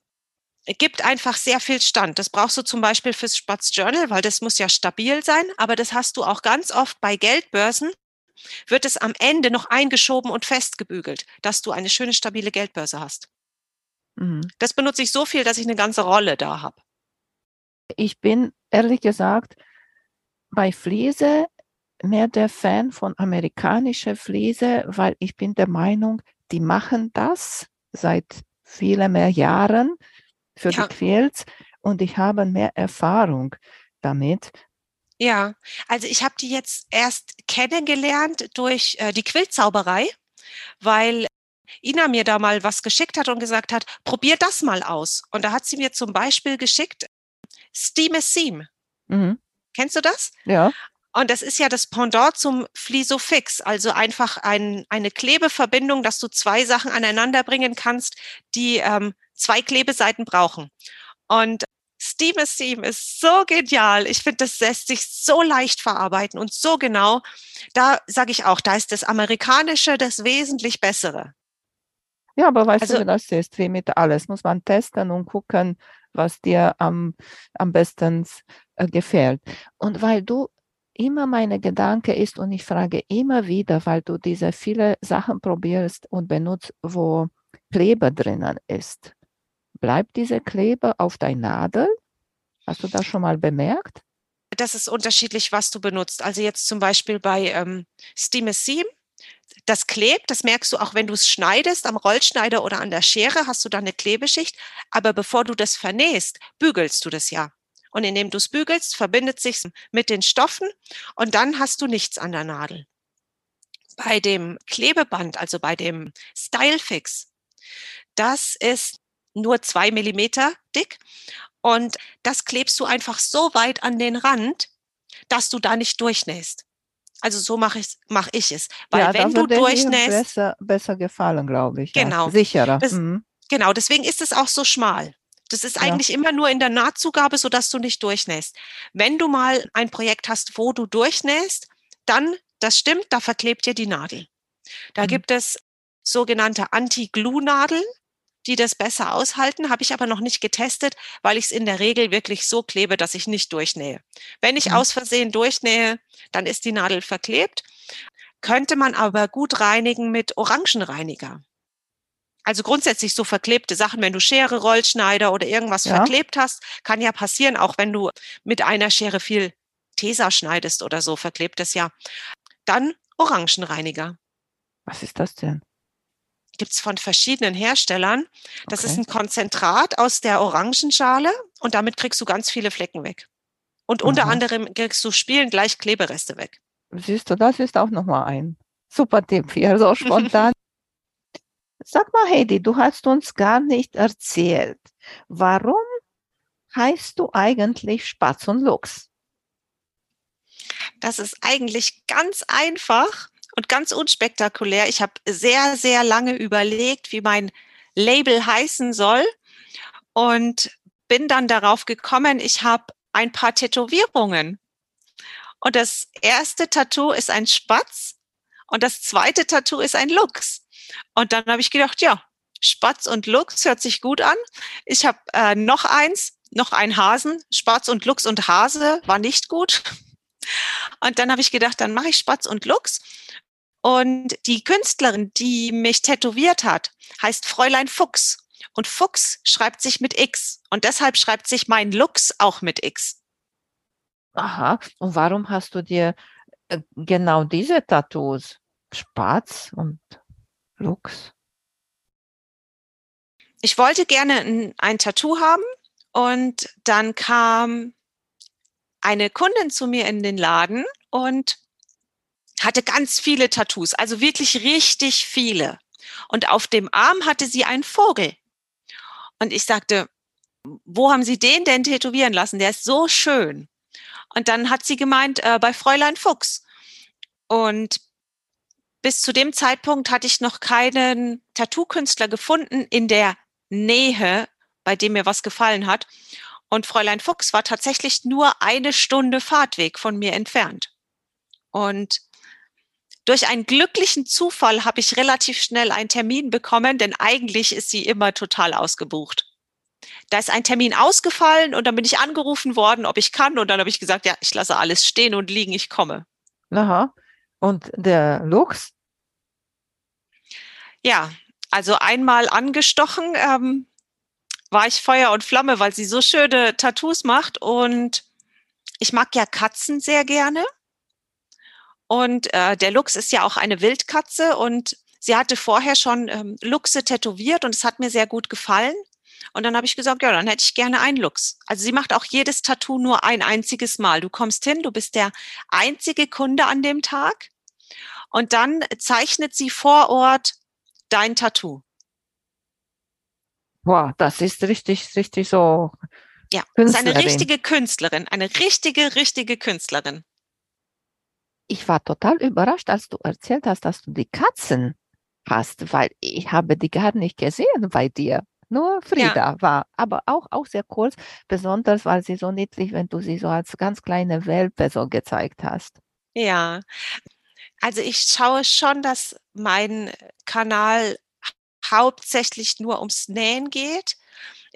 gibt einfach sehr viel Stand. Das brauchst du zum Beispiel fürs Spatz Journal, weil das muss ja stabil sein, aber das hast du auch ganz oft bei Geldbörsen, wird es am Ende noch eingeschoben und festgebügelt, dass du eine schöne, stabile Geldbörse hast. Mhm. Das benutze ich so viel, dass ich eine ganze Rolle da habe. Ich bin ehrlich gesagt bei Fliese mehr der Fan von amerikanischer Fliese, weil ich bin der Meinung, die machen das seit vielen mehr Jahren für ja. die Quilts und ich habe mehr Erfahrung damit. Ja, also ich habe die jetzt erst kennengelernt durch äh, die Quiltzauberei, weil Ina mir da mal was geschickt hat und gesagt hat, probier das mal aus. Und da hat sie mir zum Beispiel geschickt Steam a Seam. Mhm. Kennst du das? Ja. Und das ist ja das Pendant zum Flisofix, also einfach ein, eine Klebeverbindung, dass du zwei Sachen aneinander bringen kannst, die ähm, zwei Klebeseiten brauchen. Und Steam Steam ist so genial. Ich finde, das lässt sich so leicht verarbeiten und so genau. Da sage ich auch, da ist das Amerikanische das wesentlich Bessere. Ja, aber weißt also, du, wie das ist? Wie mit alles. Muss man testen und gucken, was dir am, am besten äh, gefällt. Und weil du immer meine Gedanke ist und ich frage immer wieder, weil du diese viele Sachen probierst und benutzt, wo Kleber drinnen ist. Bleibt diese Kleber auf dein Nadel? Hast du das schon mal bemerkt? Das ist unterschiedlich, was du benutzt. Also jetzt zum Beispiel bei ähm, Steam Seam, das klebt, das merkst du auch, wenn du es schneidest, am Rollschneider oder an der Schere hast du da eine Klebeschicht. Aber bevor du das vernähst, bügelst du das ja. Und indem du es bügelst, verbindet sich mit den Stoffen und dann hast du nichts an der Nadel. Bei dem Klebeband, also bei dem Stylefix, das ist nur zwei Millimeter dick und das klebst du einfach so weit an den Rand, dass du da nicht durchnähst. Also so mache ich, mach ich es. Weil ja, wenn du durchnähst. Besser, besser gefallen, glaube ich. Genau. Ja. Sicherer. Das, mhm. Genau, deswegen ist es auch so schmal. Das ist eigentlich ja. immer nur in der Nahtzugabe, sodass du nicht durchnähst. Wenn du mal ein Projekt hast, wo du durchnähst, dann, das stimmt, da verklebt dir die Nadel. Da mhm. gibt es sogenannte Anti-Glue-Nadeln, die das besser aushalten, habe ich aber noch nicht getestet, weil ich es in der Regel wirklich so klebe, dass ich nicht durchnähe. Wenn ich mhm. aus Versehen durchnähe, dann ist die Nadel verklebt. könnte man aber gut reinigen mit Orangenreiniger. Also grundsätzlich so verklebte Sachen, wenn du Schere, Rollschneider oder irgendwas ja. verklebt hast, kann ja passieren, auch wenn du mit einer Schere viel Tesa schneidest oder so, verklebt es ja. Dann Orangenreiniger. Was ist das denn? Gibt es von verschiedenen Herstellern. Das okay. ist ein Konzentrat aus der Orangenschale und damit kriegst du ganz viele Flecken weg. Und Aha. unter anderem kriegst du spielen gleich Klebereste weg. Siehst du, das ist auch nochmal ein super Tipp hier, so spontan. Sag mal, Heidi, du hast uns gar nicht erzählt, warum heißt du eigentlich Spatz und Luchs? Das ist eigentlich ganz einfach und ganz unspektakulär. Ich habe sehr, sehr lange überlegt, wie mein Label heißen soll und bin dann darauf gekommen, ich habe ein paar Tätowierungen. Und das erste Tattoo ist ein Spatz und das zweite Tattoo ist ein Luchs. Und dann habe ich gedacht, ja, Spatz und Luchs hört sich gut an. Ich habe äh, noch eins, noch ein Hasen. Spatz und Luchs und Hase war nicht gut. Und dann habe ich gedacht, dann mache ich Spatz und Luchs. Und die Künstlerin, die mich tätowiert hat, heißt Fräulein Fuchs. Und Fuchs schreibt sich mit X. Und deshalb schreibt sich mein Lux auch mit X. Aha. Und warum hast du dir äh, genau diese Tattoos? Spatz und Lux. Ich wollte gerne ein, ein Tattoo haben und dann kam eine Kundin zu mir in den Laden und hatte ganz viele Tattoos, also wirklich richtig viele. Und auf dem Arm hatte sie einen Vogel. Und ich sagte, wo haben Sie den denn tätowieren lassen? Der ist so schön. Und dann hat sie gemeint, äh, bei Fräulein Fuchs. Und bis zu dem Zeitpunkt hatte ich noch keinen Tattoo-Künstler gefunden in der Nähe, bei dem mir was gefallen hat. Und Fräulein Fuchs war tatsächlich nur eine Stunde Fahrtweg von mir entfernt. Und durch einen glücklichen Zufall habe ich relativ schnell einen Termin bekommen, denn eigentlich ist sie immer total ausgebucht. Da ist ein Termin ausgefallen und dann bin ich angerufen worden, ob ich kann. Und dann habe ich gesagt, ja, ich lasse alles stehen und liegen, ich komme. Aha. Und der Lux? Ja, also einmal angestochen ähm, war ich Feuer und Flamme, weil sie so schöne Tattoos macht. Und ich mag ja Katzen sehr gerne. Und äh, der Lux ist ja auch eine Wildkatze und sie hatte vorher schon ähm, Luchse tätowiert und es hat mir sehr gut gefallen. Und dann habe ich gesagt, ja, dann hätte ich gerne einen Lux. Also sie macht auch jedes Tattoo nur ein einziges Mal. Du kommst hin, du bist der einzige Kunde an dem Tag und dann zeichnet sie vor Ort dein Tattoo. Wow, das ist richtig, richtig so. Ja, das ist eine richtige Künstlerin, eine richtige, richtige Künstlerin. Ich war total überrascht, als du erzählt hast, dass du die Katzen hast, weil ich habe die gar nicht gesehen bei dir. Nur Frieda ja. war, aber auch, auch sehr kurz, besonders weil sie so niedlich, wenn du sie so als ganz kleine Welpe so gezeigt hast. Ja, also ich schaue schon, dass mein Kanal hauptsächlich nur ums Nähen geht.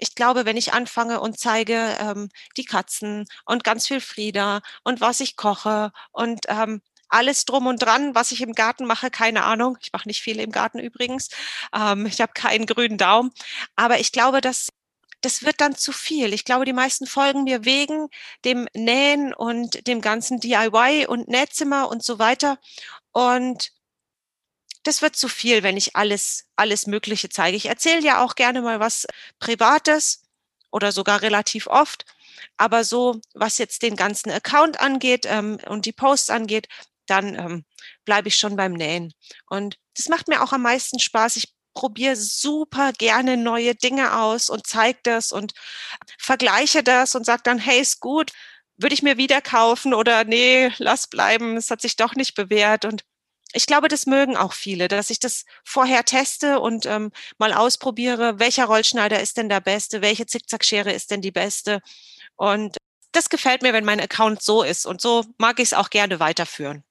Ich glaube, wenn ich anfange und zeige ähm, die Katzen und ganz viel Frieda und was ich koche und ähm, alles drum und dran, was ich im Garten mache, keine Ahnung. Ich mache nicht viel im Garten übrigens. Ähm, ich habe keinen grünen Daumen. Aber ich glaube, dass das wird dann zu viel. Ich glaube, die meisten folgen mir wegen dem Nähen und dem ganzen DIY und Nähzimmer und so weiter. Und das wird zu viel, wenn ich alles, alles Mögliche zeige. Ich erzähle ja auch gerne mal was Privates oder sogar relativ oft. Aber so, was jetzt den ganzen Account angeht ähm, und die Posts angeht, dann ähm, bleibe ich schon beim Nähen. Und das macht mir auch am meisten Spaß. Ich probiere super gerne neue Dinge aus und zeige das und vergleiche das und sage dann, hey, ist gut, würde ich mir wieder kaufen oder nee, lass bleiben, es hat sich doch nicht bewährt. Und ich glaube, das mögen auch viele, dass ich das vorher teste und ähm, mal ausprobiere, welcher Rollschneider ist denn der beste, welche Zickzackschere ist denn die beste. Und das gefällt mir, wenn mein Account so ist. Und so mag ich es auch gerne weiterführen.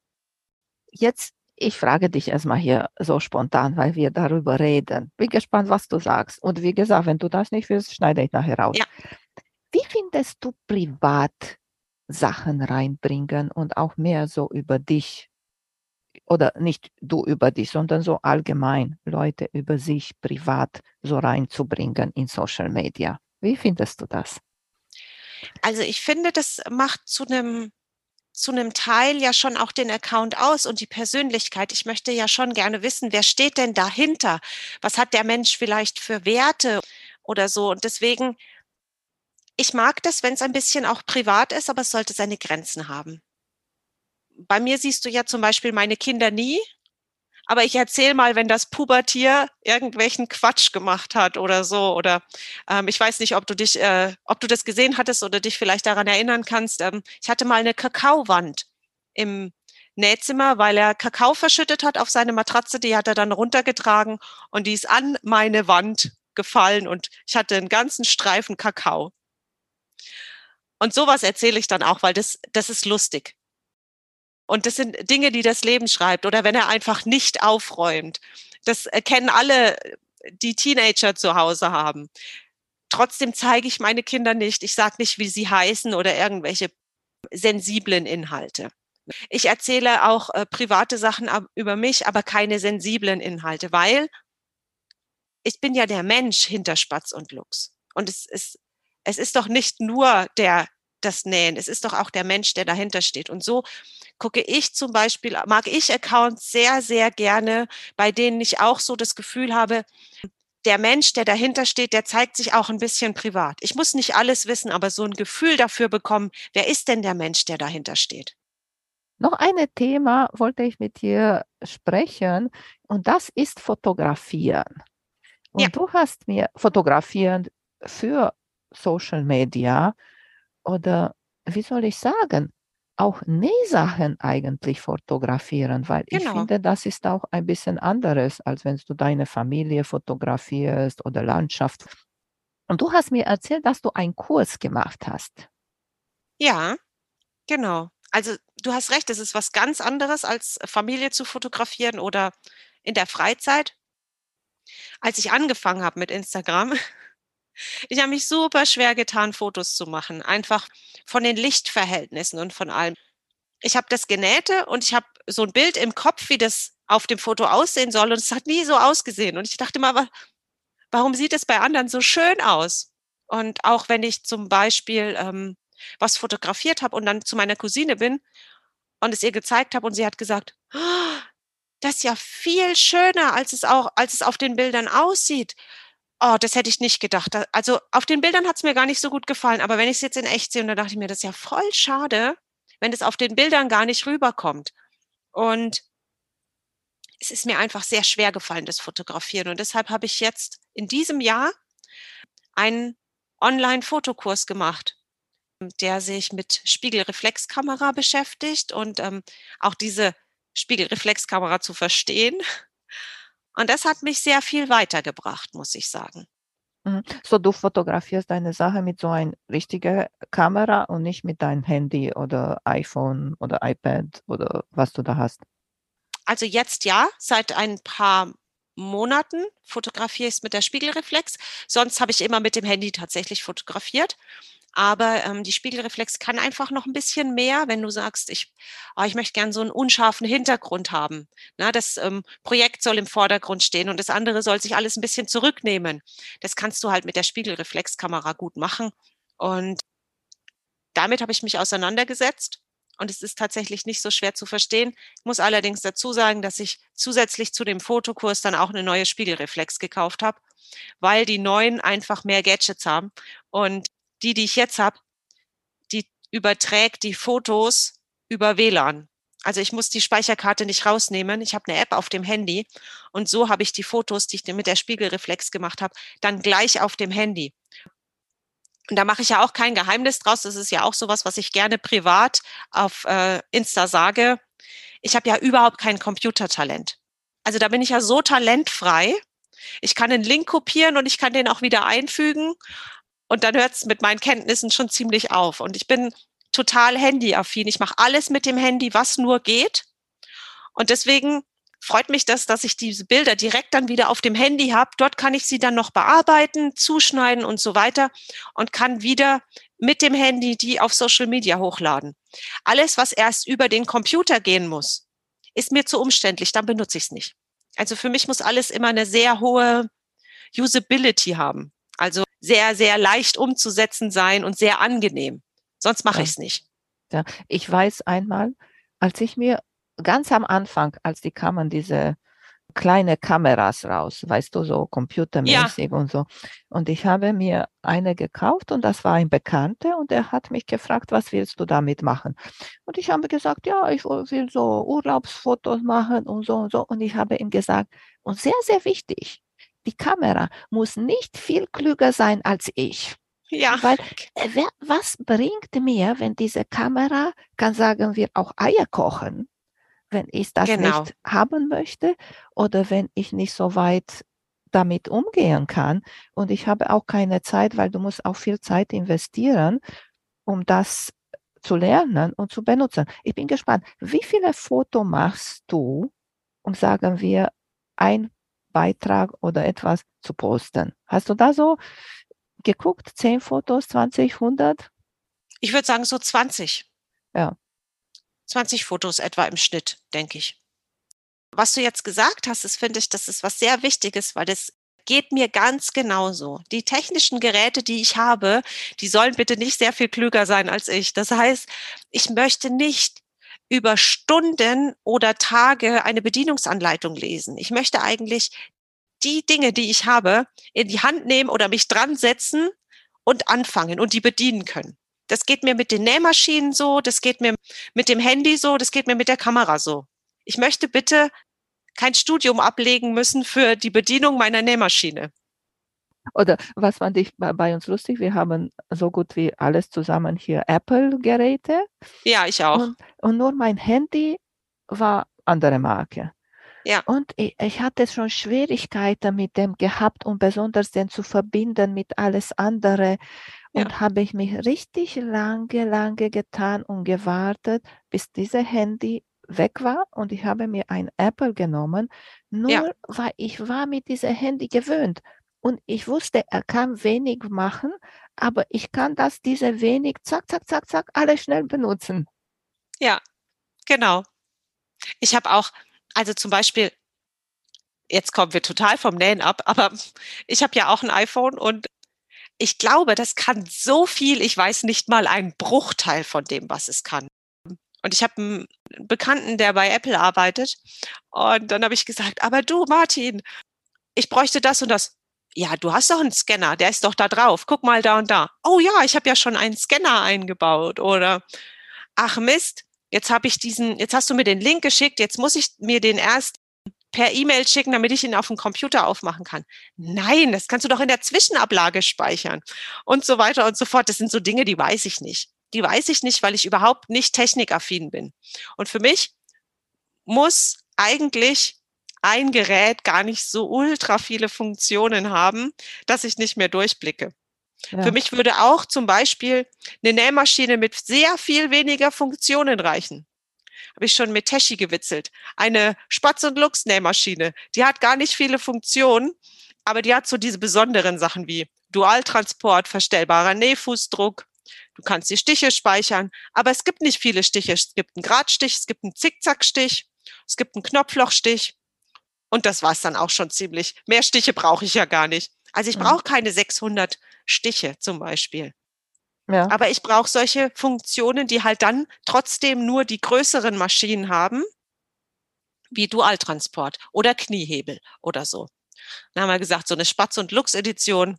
Jetzt ich frage dich erstmal hier so spontan, weil wir darüber reden. Bin gespannt, was du sagst. Und wie gesagt, wenn du das nicht willst, schneide ich nachher raus. Ja. Wie findest du privat Sachen reinbringen und auch mehr so über dich oder nicht du über dich, sondern so allgemein Leute über sich privat so reinzubringen in Social Media. Wie findest du das? Also ich finde, das macht zu einem zu einem Teil ja schon auch den Account aus und die Persönlichkeit. Ich möchte ja schon gerne wissen, wer steht denn dahinter? Was hat der Mensch vielleicht für Werte oder so? Und deswegen, ich mag das, wenn es ein bisschen auch privat ist, aber es sollte seine Grenzen haben bei mir siehst du ja zum Beispiel meine Kinder nie, aber ich erzähle mal, wenn das Pubertier irgendwelchen Quatsch gemacht hat oder so. Oder ähm, ich weiß nicht, ob du dich, äh, ob du das gesehen hattest oder dich vielleicht daran erinnern kannst. Ähm, ich hatte mal eine Kakaowand im Nähzimmer, weil er Kakao verschüttet hat auf seine Matratze. Die hat er dann runtergetragen und die ist an meine Wand gefallen und ich hatte einen ganzen Streifen Kakao. Und sowas erzähle ich dann auch, weil das, das ist lustig. Und das sind Dinge, die das Leben schreibt. Oder wenn er einfach nicht aufräumt. Das kennen alle, die Teenager zu Hause haben. Trotzdem zeige ich meine Kinder nicht. Ich sage nicht, wie sie heißen oder irgendwelche sensiblen Inhalte. Ich erzähle auch äh, private Sachen über mich, aber keine sensiblen Inhalte, weil ich bin ja der Mensch hinter Spatz und Lux. Und es ist, es ist doch nicht nur der, das Nähen, es ist doch auch der Mensch, der dahinter steht. Und so gucke ich zum Beispiel, mag ich Accounts sehr, sehr gerne, bei denen ich auch so das Gefühl habe, der Mensch, der dahinter steht, der zeigt sich auch ein bisschen privat. Ich muss nicht alles wissen, aber so ein Gefühl dafür bekommen, wer ist denn der Mensch, der dahinter steht? Noch ein Thema wollte ich mit dir sprechen und das ist Fotografieren. Und ja. du hast mir fotografieren für Social Media oder wie soll ich sagen, auch Nähsachen eigentlich fotografieren, weil genau. ich finde, das ist auch ein bisschen anderes, als wenn du deine Familie fotografierst oder Landschaft. Und du hast mir erzählt, dass du einen Kurs gemacht hast. Ja, genau. Also du hast recht, es ist was ganz anderes, als Familie zu fotografieren oder in der Freizeit. Als ich angefangen habe mit Instagram, ich habe mich super schwer getan, Fotos zu machen, einfach von den Lichtverhältnissen und von allem. Ich habe das genähte und ich habe so ein Bild im Kopf, wie das auf dem Foto aussehen soll und es hat nie so ausgesehen. Und ich dachte mal, warum sieht es bei anderen so schön aus? Und auch wenn ich zum Beispiel ähm, was fotografiert habe und dann zu meiner Cousine bin und es ihr gezeigt habe und sie hat gesagt, oh, das ist ja viel schöner, als es auch, als es auf den Bildern aussieht oh, das hätte ich nicht gedacht. Also auf den Bildern hat es mir gar nicht so gut gefallen, aber wenn ich es jetzt in echt sehe, und da dachte ich mir, das ist ja voll schade, wenn es auf den Bildern gar nicht rüberkommt. Und es ist mir einfach sehr schwer gefallen, das Fotografieren. Und deshalb habe ich jetzt in diesem Jahr einen Online-Fotokurs gemacht, der sich mit Spiegelreflexkamera beschäftigt und ähm, auch diese Spiegelreflexkamera zu verstehen und das hat mich sehr viel weitergebracht, muss ich sagen. Mhm. So, du fotografierst deine Sache mit so einer richtigen Kamera und nicht mit deinem Handy oder iPhone oder iPad oder was du da hast. Also jetzt ja, seit ein paar Monaten fotografiere ich es mit der Spiegelreflex. Sonst habe ich immer mit dem Handy tatsächlich fotografiert. Aber ähm, die Spiegelreflex kann einfach noch ein bisschen mehr, wenn du sagst, ich, oh, ich möchte gern so einen unscharfen Hintergrund haben. Na, das ähm, Projekt soll im Vordergrund stehen und das andere soll sich alles ein bisschen zurücknehmen. Das kannst du halt mit der Spiegelreflexkamera gut machen. Und damit habe ich mich auseinandergesetzt. Und es ist tatsächlich nicht so schwer zu verstehen. Ich muss allerdings dazu sagen, dass ich zusätzlich zu dem Fotokurs dann auch eine neue Spiegelreflex gekauft habe, weil die neuen einfach mehr Gadgets haben. Und die, die ich jetzt habe, die überträgt die Fotos über WLAN. Also ich muss die Speicherkarte nicht rausnehmen. Ich habe eine App auf dem Handy und so habe ich die Fotos, die ich mit der Spiegelreflex gemacht habe, dann gleich auf dem Handy. Und da mache ich ja auch kein Geheimnis draus. Das ist ja auch sowas, was ich gerne privat auf äh, Insta sage. Ich habe ja überhaupt kein Computertalent. Also da bin ich ja so talentfrei. Ich kann einen Link kopieren und ich kann den auch wieder einfügen. Und dann hört es mit meinen Kenntnissen schon ziemlich auf. Und ich bin total handyaffin. Ich mache alles mit dem Handy, was nur geht. Und deswegen freut mich das, dass ich diese Bilder direkt dann wieder auf dem Handy habe. Dort kann ich sie dann noch bearbeiten, zuschneiden und so weiter und kann wieder mit dem Handy die auf Social Media hochladen. Alles, was erst über den Computer gehen muss, ist mir zu umständlich, dann benutze ich es nicht. Also für mich muss alles immer eine sehr hohe Usability haben. Also sehr, sehr leicht umzusetzen sein und sehr angenehm. Sonst mache Ja. ich es nicht. Ja, ich weiß einmal, als ich mir ganz am Anfang, als die kamen diese kleine Kameras raus, weißt du, so computermäßig und so. Und ich habe mir eine gekauft und das war ein Bekannter und er hat mich gefragt, was willst du damit machen? Und ich habe gesagt, ja, ich will so Urlaubsfotos machen und so und so. Und ich habe ihm gesagt, und sehr, sehr wichtig, die Kamera muss nicht viel klüger sein als ich. Ja, Weil äh, wer, was bringt mir, wenn diese Kamera, kann sagen wir auch Eier kochen, wenn ich das Genau. nicht haben möchte oder wenn ich nicht so weit damit umgehen kann. Und ich habe auch keine Zeit, weil du musst auch viel Zeit investieren, um das zu lernen und zu benutzen. Ich bin gespannt, wie viele Fotos machst du, um sagen wir, ein Beitrag oder etwas zu posten? Hast du da so geguckt, 10 Fotos, 20, 100? ich würde sagen so 20. Ja. 20 Fotos etwa im Schnitt, denke ich. Was du jetzt gesagt hast, das finde ich, das ist was sehr Wichtiges, weil das geht mir ganz genauso. Die technischen Geräte, die ich habe, die sollen bitte nicht sehr viel klüger sein als ich. Das heißt, ich möchte nicht über Stunden oder Tage eine Bedienungsanleitung lesen. Ich möchte eigentlich die Dinge, die ich habe, in die Hand nehmen oder mich dran setzen und anfangen und die bedienen können. Das geht mir mit den Nähmaschinen so, das geht mir mit dem Handy so, das geht mir mit der Kamera so. Ich möchte bitte kein Studium ablegen müssen für die Bedienung meiner Nähmaschine. Oder was fand ich bei, uns lustig? Wir haben so gut wie alles zusammen hier Apple-Geräte Ja, ich auch. und, und nur mein Handy war andere Marke. Ja. Und ich, ich hatte schon Schwierigkeiten mit dem gehabt und besonders den zu verbinden mit alles andere. Und Ja. habe ich mich richtig lange, lange getan und gewartet, bis dieses Handy weg war und ich habe mir ein Apple genommen, nur weil ich war mit diesem Handy gewöhnt und ich wusste, er kann wenig machen, aber ich kann das diese wenig, zack, zack, zack, zack, alles schnell benutzen. Ja, genau. Ich habe auch, also zum Beispiel, jetzt kommen wir total vom Nähen ab, aber ich habe ja auch ein iPhone und ich glaube, das kann so viel, ich weiß nicht mal einen Bruchteil von dem, was es kann. Und ich habe einen Bekannten, der bei Apple arbeitet. Und dann habe ich gesagt, aber du, Martin, ich bräuchte das und das. Ja, du hast doch einen Scanner, der ist doch da drauf. Guck mal da und da. Oh ja, ich habe ja schon einen Scanner eingebaut. Oder ach Mist, jetzt habe ich diesen, jetzt hast du mir den Link geschickt, jetzt muss ich mir den erst per E-Mail schicken, damit ich ihn auf dem Computer aufmachen kann. Nein, das kannst du doch in der Zwischenablage speichern und so weiter und so fort. Das sind so Dinge, die weiß ich nicht. Die weiß ich nicht, weil ich überhaupt nicht technikaffin bin. Und für mich muss eigentlich ein Gerät gar nicht so ultra viele Funktionen haben, dass ich nicht mehr durchblicke. Ja. Für mich würde auch zum Beispiel eine Nähmaschine mit sehr viel weniger Funktionen reichen. Habe ich schon mit Teschi gewitzelt. Eine Spatz- und Lux-Nähmaschine. Die hat gar nicht viele Funktionen, aber die hat so diese besonderen Sachen wie Dualtransport, verstellbarer Nähfußdruck. Du kannst die Stiche speichern, aber es gibt nicht viele Stiche. Es gibt einen Gradstich, es gibt einen Zickzackstich, es gibt einen Knopflochstich. Und das war's dann auch schon ziemlich. Mehr Stiche brauche ich ja gar nicht. Also ich Mhm. brauche keine 600 Stiche zum Beispiel. Ja. Aber ich brauche solche Funktionen, die halt dann trotzdem nur die größeren Maschinen haben, wie Dualtransport oder Kniehebel oder so. Dann haben wir gesagt, so eine Spatz- und Lux-Edition,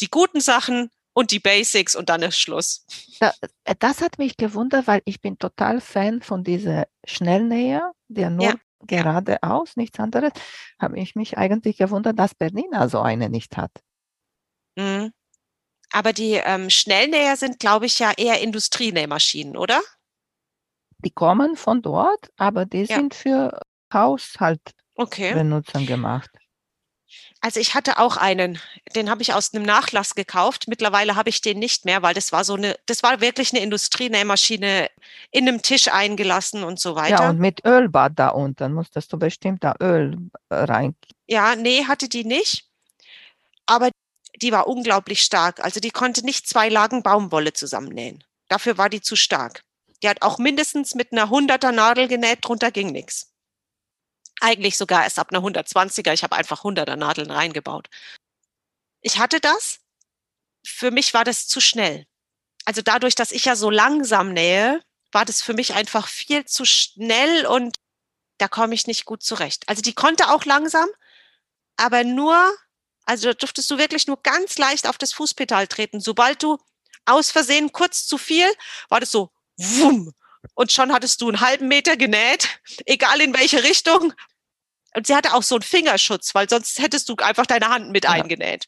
die guten Sachen und die Basics und dann ist Schluss. Da, äh, das hat mich gewundert, weil ich bin total Fan von dieser Schnellnäher, der nur Ja, geradeaus, nichts anderes. Habe ich mich eigentlich gewundert, dass Bernina so eine nicht hat. Mhm. Aber die ähm, Schnellnäher sind, glaube ich, ja eher Industrienähmaschinen, oder? Die kommen von dort, aber die Ja. sind für Haushaltbenutzung Okay. gemacht. Also ich hatte auch einen, den habe ich aus einem Nachlass gekauft. Mittlerweile habe ich den nicht mehr, weil das war so eine, das war wirklich eine Industrienähmaschine in einem Tisch eingelassen und so Ja, weiter. und mit Ölbad da unten musstest du bestimmt da Öl äh, rein. Ja, nee, hatte die nicht. Aber die war unglaublich stark. Also die konnte nicht zwei Lagen Baumwolle zusammennähen. Dafür war die zu stark. Die hat auch mindestens mit einer 100er Nadel genäht, drunter ging nichts. Eigentlich sogar erst ab einer 120er. Ich habe einfach 100er Nadeln reingebaut. Ich hatte das. Für mich war das zu schnell. Also dadurch, dass ich ja so langsam nähe, war das für mich einfach viel zu schnell und da komme ich nicht gut zurecht. Also die konnte auch langsam, aber nur, also da durftest du wirklich nur ganz leicht auf das Fußpedal treten. Sobald du aus Versehen kurz zu viel, war das so, wumm, und schon hattest du einen halben Meter genäht, egal in welche Richtung. Und sie hatte auch so einen Fingerschutz, weil sonst hättest du einfach deine Hand mit eingenäht.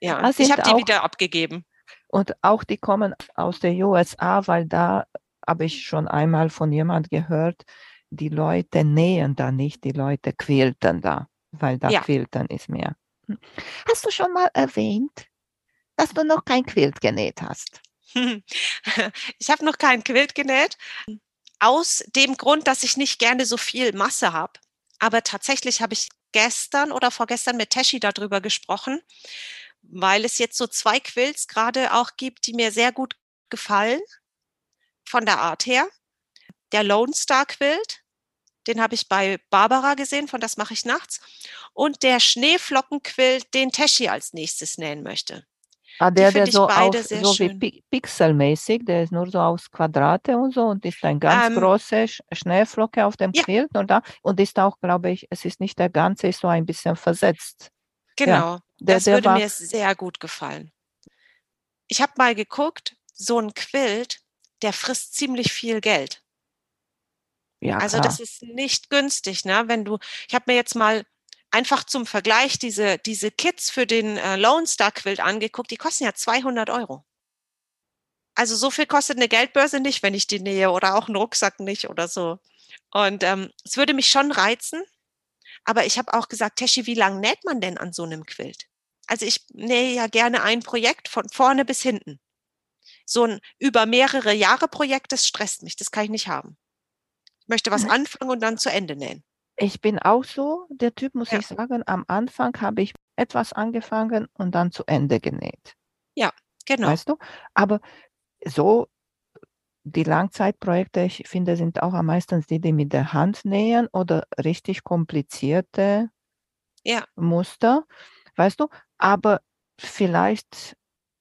Ja, Ah, ich habe die wieder abgegeben. Und auch die kommen aus der USA, weil da habe ich schon einmal von jemand gehört, die Leute nähen da nicht, die Leute quilten da, weil da Ja. quilten ist mehr. Hm. Hast du schon mal erwähnt, dass du noch kein Quilt genäht hast? Ich habe noch keinen Quilt genäht, aus dem Grund, dass ich nicht gerne so viel Masse habe. Aber tatsächlich habe ich gestern oder vorgestern mit Teshi darüber gesprochen, weil es jetzt so zwei Quilts gerade auch gibt, die mir sehr gut gefallen von der Art her. Der Lone Star Quilt, den habe ich bei Barbara gesehen, von das mache ich nachts. Und der Schneeflockenquilt, den Teshi als nächstes nähen möchte. Ah, der, der so, auf, so wie schön. pixelmäßig, der ist nur so aus Quadrate und so und ist ein ganz Ähm, große Sch- Schneeflocke auf dem ja. Quilt und, da, und ist auch, glaube ich, es ist nicht der ganze, ist so ein bisschen versetzt. Genau. Der, das der würde war, mir sehr gut gefallen. Ich habe mal geguckt, so ein Quilt, der frisst ziemlich viel Geld. ja, Also das ist nicht günstig, ne? Wenn du, ich habe mir jetzt mal einfach zum Vergleich diese, diese Kits für den äh, Lone Star Quilt angeguckt, die kosten ja 200 Euro. Also so viel kostet eine Geldbörse nicht, wenn ich die nähe oder auch ein Rucksack nicht oder so. Und ähm, es würde mich schon reizen, aber ich habe auch gesagt, Teschi, wie lange näht man denn an so einem Quilt? Also ich nähe ja gerne ein Projekt von vorne bis hinten. So ein über mehrere Jahre Projekt, das stresst mich, das kann ich nicht haben. Ich möchte was Mhm. anfangen und dann zu Ende nähen. Ich bin auch so, der Typ, muss Ja. ich sagen, am Anfang habe ich etwas angefangen und dann zu Ende genäht. Genau. Weißt du? Aber so die Langzeitprojekte, ich finde, sind auch am meisten die, die mit der Hand nähen oder richtig komplizierte Ja. Muster, weißt du? Aber vielleicht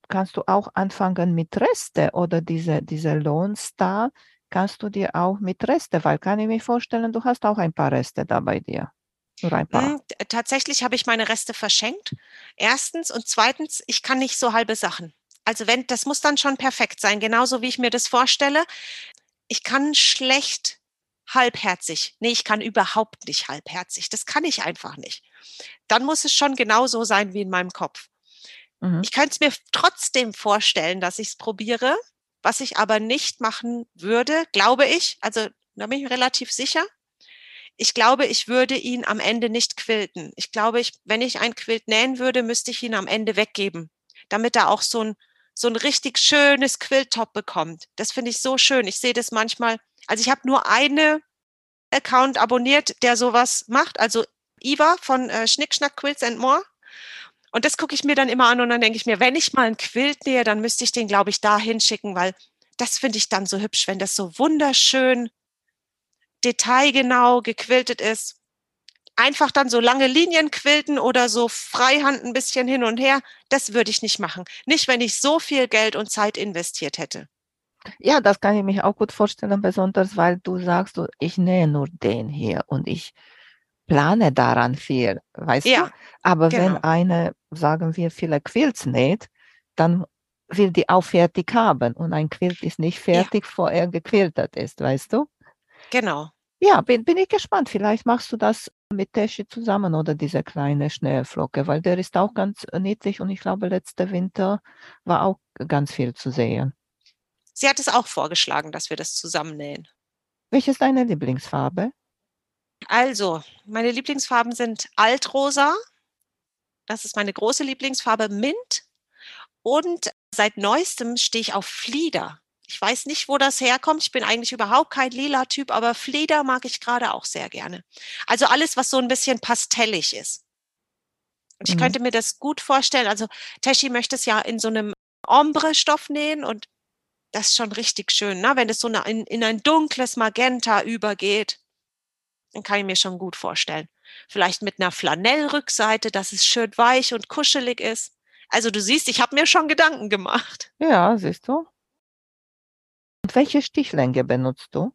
kannst du auch anfangen mit Reste oder diese, diese Lone Star kannst du dir auch mit Reste, weil kann ich mir vorstellen, du hast auch ein paar Reste da bei dir. Hm, t- tatsächlich habe ich meine Reste verschenkt. Erstens und zweitens, ich kann nicht so halbe Sachen. Also wenn, das muss dann schon perfekt sein, genauso wie ich mir das vorstelle. Ich kann schlecht halbherzig. Nee, ich kann überhaupt nicht halbherzig. Das kann ich einfach nicht. Dann muss es schon genauso sein wie in meinem Kopf. Mhm. Ich könnte es mir trotzdem vorstellen, dass ich es probiere, was ich aber nicht machen würde, glaube ich. Also da bin ich relativ sicher. Ich glaube, ich würde ihn am Ende nicht quilten. Ich glaube, ich, wenn ich ein Quilt nähen würde, müsste ich ihn am Ende weggeben, damit er auch so ein, so ein richtig schönes Quilttop bekommt. Das finde ich so schön. Ich sehe das manchmal. Also ich habe nur eine Account abonniert, der sowas macht. Also Iva von äh, Schnickschnack Quilts and More. Und das gucke ich mir dann immer an und dann denke ich mir, wenn ich mal einen Quilt nähe, dann müsste ich den, glaube ich, da hinschicken, weil das finde ich dann so hübsch, wenn das so wunderschön detailgenau gequiltet ist. Einfach dann so lange Linien quilten oder so freihand ein bisschen hin und her, das würde ich nicht machen. Nicht, wenn ich so viel Geld und Zeit investiert hätte. Ja, das kann ich mich auch gut vorstellen, besonders weil du sagst, ich nähe nur den hier und ich plane daran viel, weißt du? Ja, Aber wenn genau. eine, sagen wir, viele Quilts näht, dann will die auch fertig haben und ein Quilt ist nicht Ja. fertig, bevor er gequiltet ist, weißt du? Genau. Ja, bin, bin ich gespannt. Vielleicht machst du das mit Teschi zusammen oder diese kleine Schneeflocke, weil der ist auch ganz niedlich und ich glaube, letzter Winter war auch ganz viel zu sehen. Sie hat es auch vorgeschlagen, dass wir das zusammennähen. Welche ist deine Lieblingsfarbe? Also, meine Lieblingsfarben sind Altrosa. Das ist meine große Lieblingsfarbe Mint. Und seit neuestem stehe ich auf Flieder. Ich weiß nicht, wo das herkommt. Ich bin eigentlich überhaupt kein lila Typ, aber Flieder mag ich gerade auch sehr gerne. Also alles, was so ein bisschen pastellig ist. Und ich Mhm. könnte mir das gut vorstellen. Also Teshi möchte es ja in so einem Ombre-Stoff nähen und das ist schon richtig schön, ne? wenn es so in, in ein dunkles Magenta übergeht. Dann kann ich mir schon gut vorstellen. Vielleicht mit einer Flanellrückseite, dass es schön weich und kuschelig ist. Also du siehst, ich habe mir schon Gedanken gemacht. Ja, siehst du. Und welche Stichlänge benutzt du?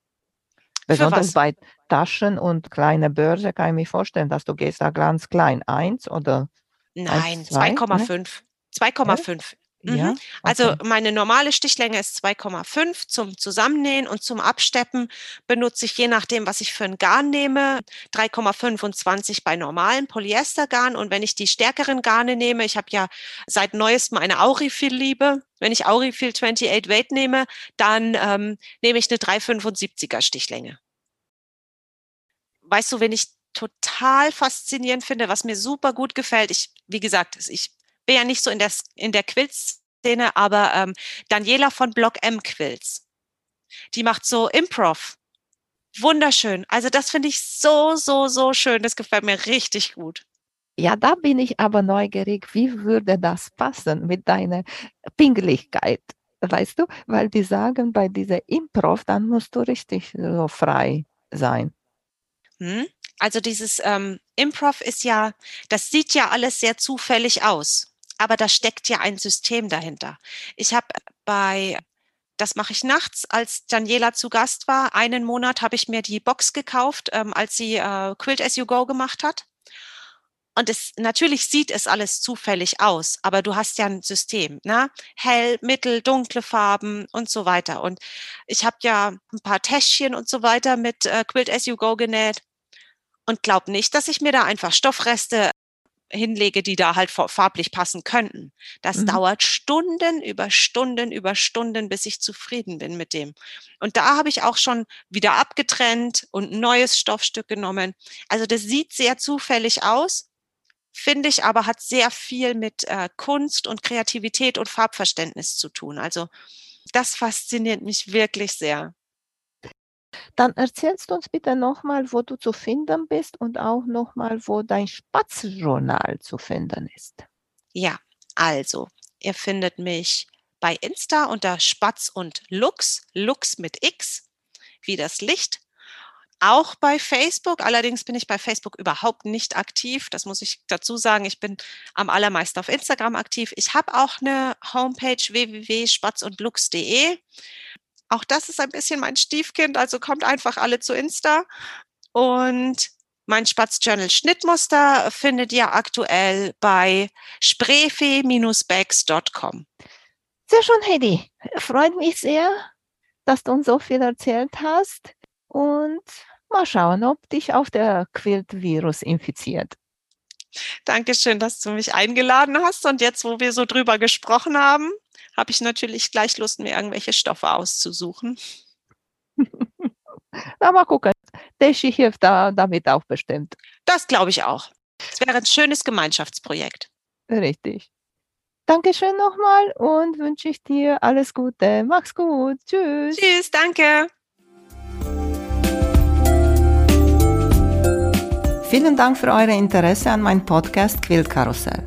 Besonders bei Taschen und kleine Börse kann ich mir vorstellen, dass du gehst da ganz klein. Eins oder? Nein, 2,5. 2,5. Mhm. Ja, also okay. Also meine normale Stichlänge ist 2,5. Zum Zusammennähen und zum Absteppen benutze ich je nachdem, was ich für ein Garn nehme, 3,25 bei normalem Polyestergarn. Und wenn ich die stärkeren Garne nehme, ich habe ja seit neuestem eine Aurifil-Liebe. Wenn ich Aurifil 28 Weight nehme, dann ähm, nehme ich eine 3,75er Stichlänge. Weißt du, wenn ich total faszinierend finde, was mir super gut gefällt. Ich, wie gesagt, ich bin ja nicht so in der, in der Quilt-Szene, aber ähm, Daniela von Block M Quilts, die macht so Improv. Wunderschön. Also das finde ich so, so, so schön. Das gefällt mir richtig gut. Ja, da bin ich aber neugierig, wie würde das passen mit deiner Pingeligkeit? Weißt du, weil die sagen, bei dieser Improv, dann musst du richtig so frei sein. Hm? Also dieses ähm, Improv ist ja, das sieht ja alles sehr zufällig aus aber da steckt ja ein System dahinter. Ich habe bei das mache ich nachts, als Daniela zu Gast war. Einen Monat habe ich mir die Box gekauft, ähm, als sie äh, Quilt as you go gemacht hat. Und es, natürlich sieht es alles zufällig aus, aber du hast ja ein System, ne? Hell, mittel, dunkle Farben und so weiter. Und ich habe ja ein paar Täschchen und so weiter mit äh, Quilt as you go genäht und glaub nicht, dass ich mir da einfach Stoffreste hinlege, die da halt farblich passen könnten. Das mhm. dauert Stunden über Stunden über Stunden, bis ich zufrieden bin mit dem. Und da habe ich auch schon wieder abgetrennt und ein neues Stoffstück genommen. Also das sieht sehr zufällig aus, finde ich aber hat sehr viel mit äh, Kunst und Kreativität und Farbverständnis zu tun. Also das fasziniert mich wirklich sehr. Dann erzählst du uns bitte nochmal, wo du zu finden bist und auch nochmal, wo dein Spatzjournal zu finden ist. Ja, also, ihr findet mich bei Insta unter Spatz und Lux, Lux mit X, wie das Licht. Auch bei Facebook, allerdings bin ich bei Facebook überhaupt nicht aktiv. Das muss ich dazu sagen. Ich bin am allermeisten auf Instagram aktiv. Ich habe auch eine Homepage www.spatzundlux.de. Auch das ist ein bisschen mein Stiefkind, also kommt einfach alle zu Insta. Und mein Spatz-Journal Schnittmuster findet ihr aktuell bei sprefe-bags.com. Sehr schön, Heidi. Freut mich sehr, dass du uns so viel erzählt hast. Und mal schauen, ob dich auch der Quilt-Virus infiziert. Dankeschön, dass du mich eingeladen hast. Und jetzt, wo wir so drüber gesprochen haben, habe ich natürlich gleich Lust, mir irgendwelche Stoffe auszusuchen. Na, mal gucken. Deschi hilft da damit auch bestimmt. Das glaube ich auch. Es wäre ein schönes Gemeinschaftsprojekt. Richtig. Dankeschön nochmal und wünsche ich dir alles Gute. Mach's gut. Tschüss. Tschüss, danke. Vielen Dank für euer Interesse an meinem Podcast Quiltkarussell.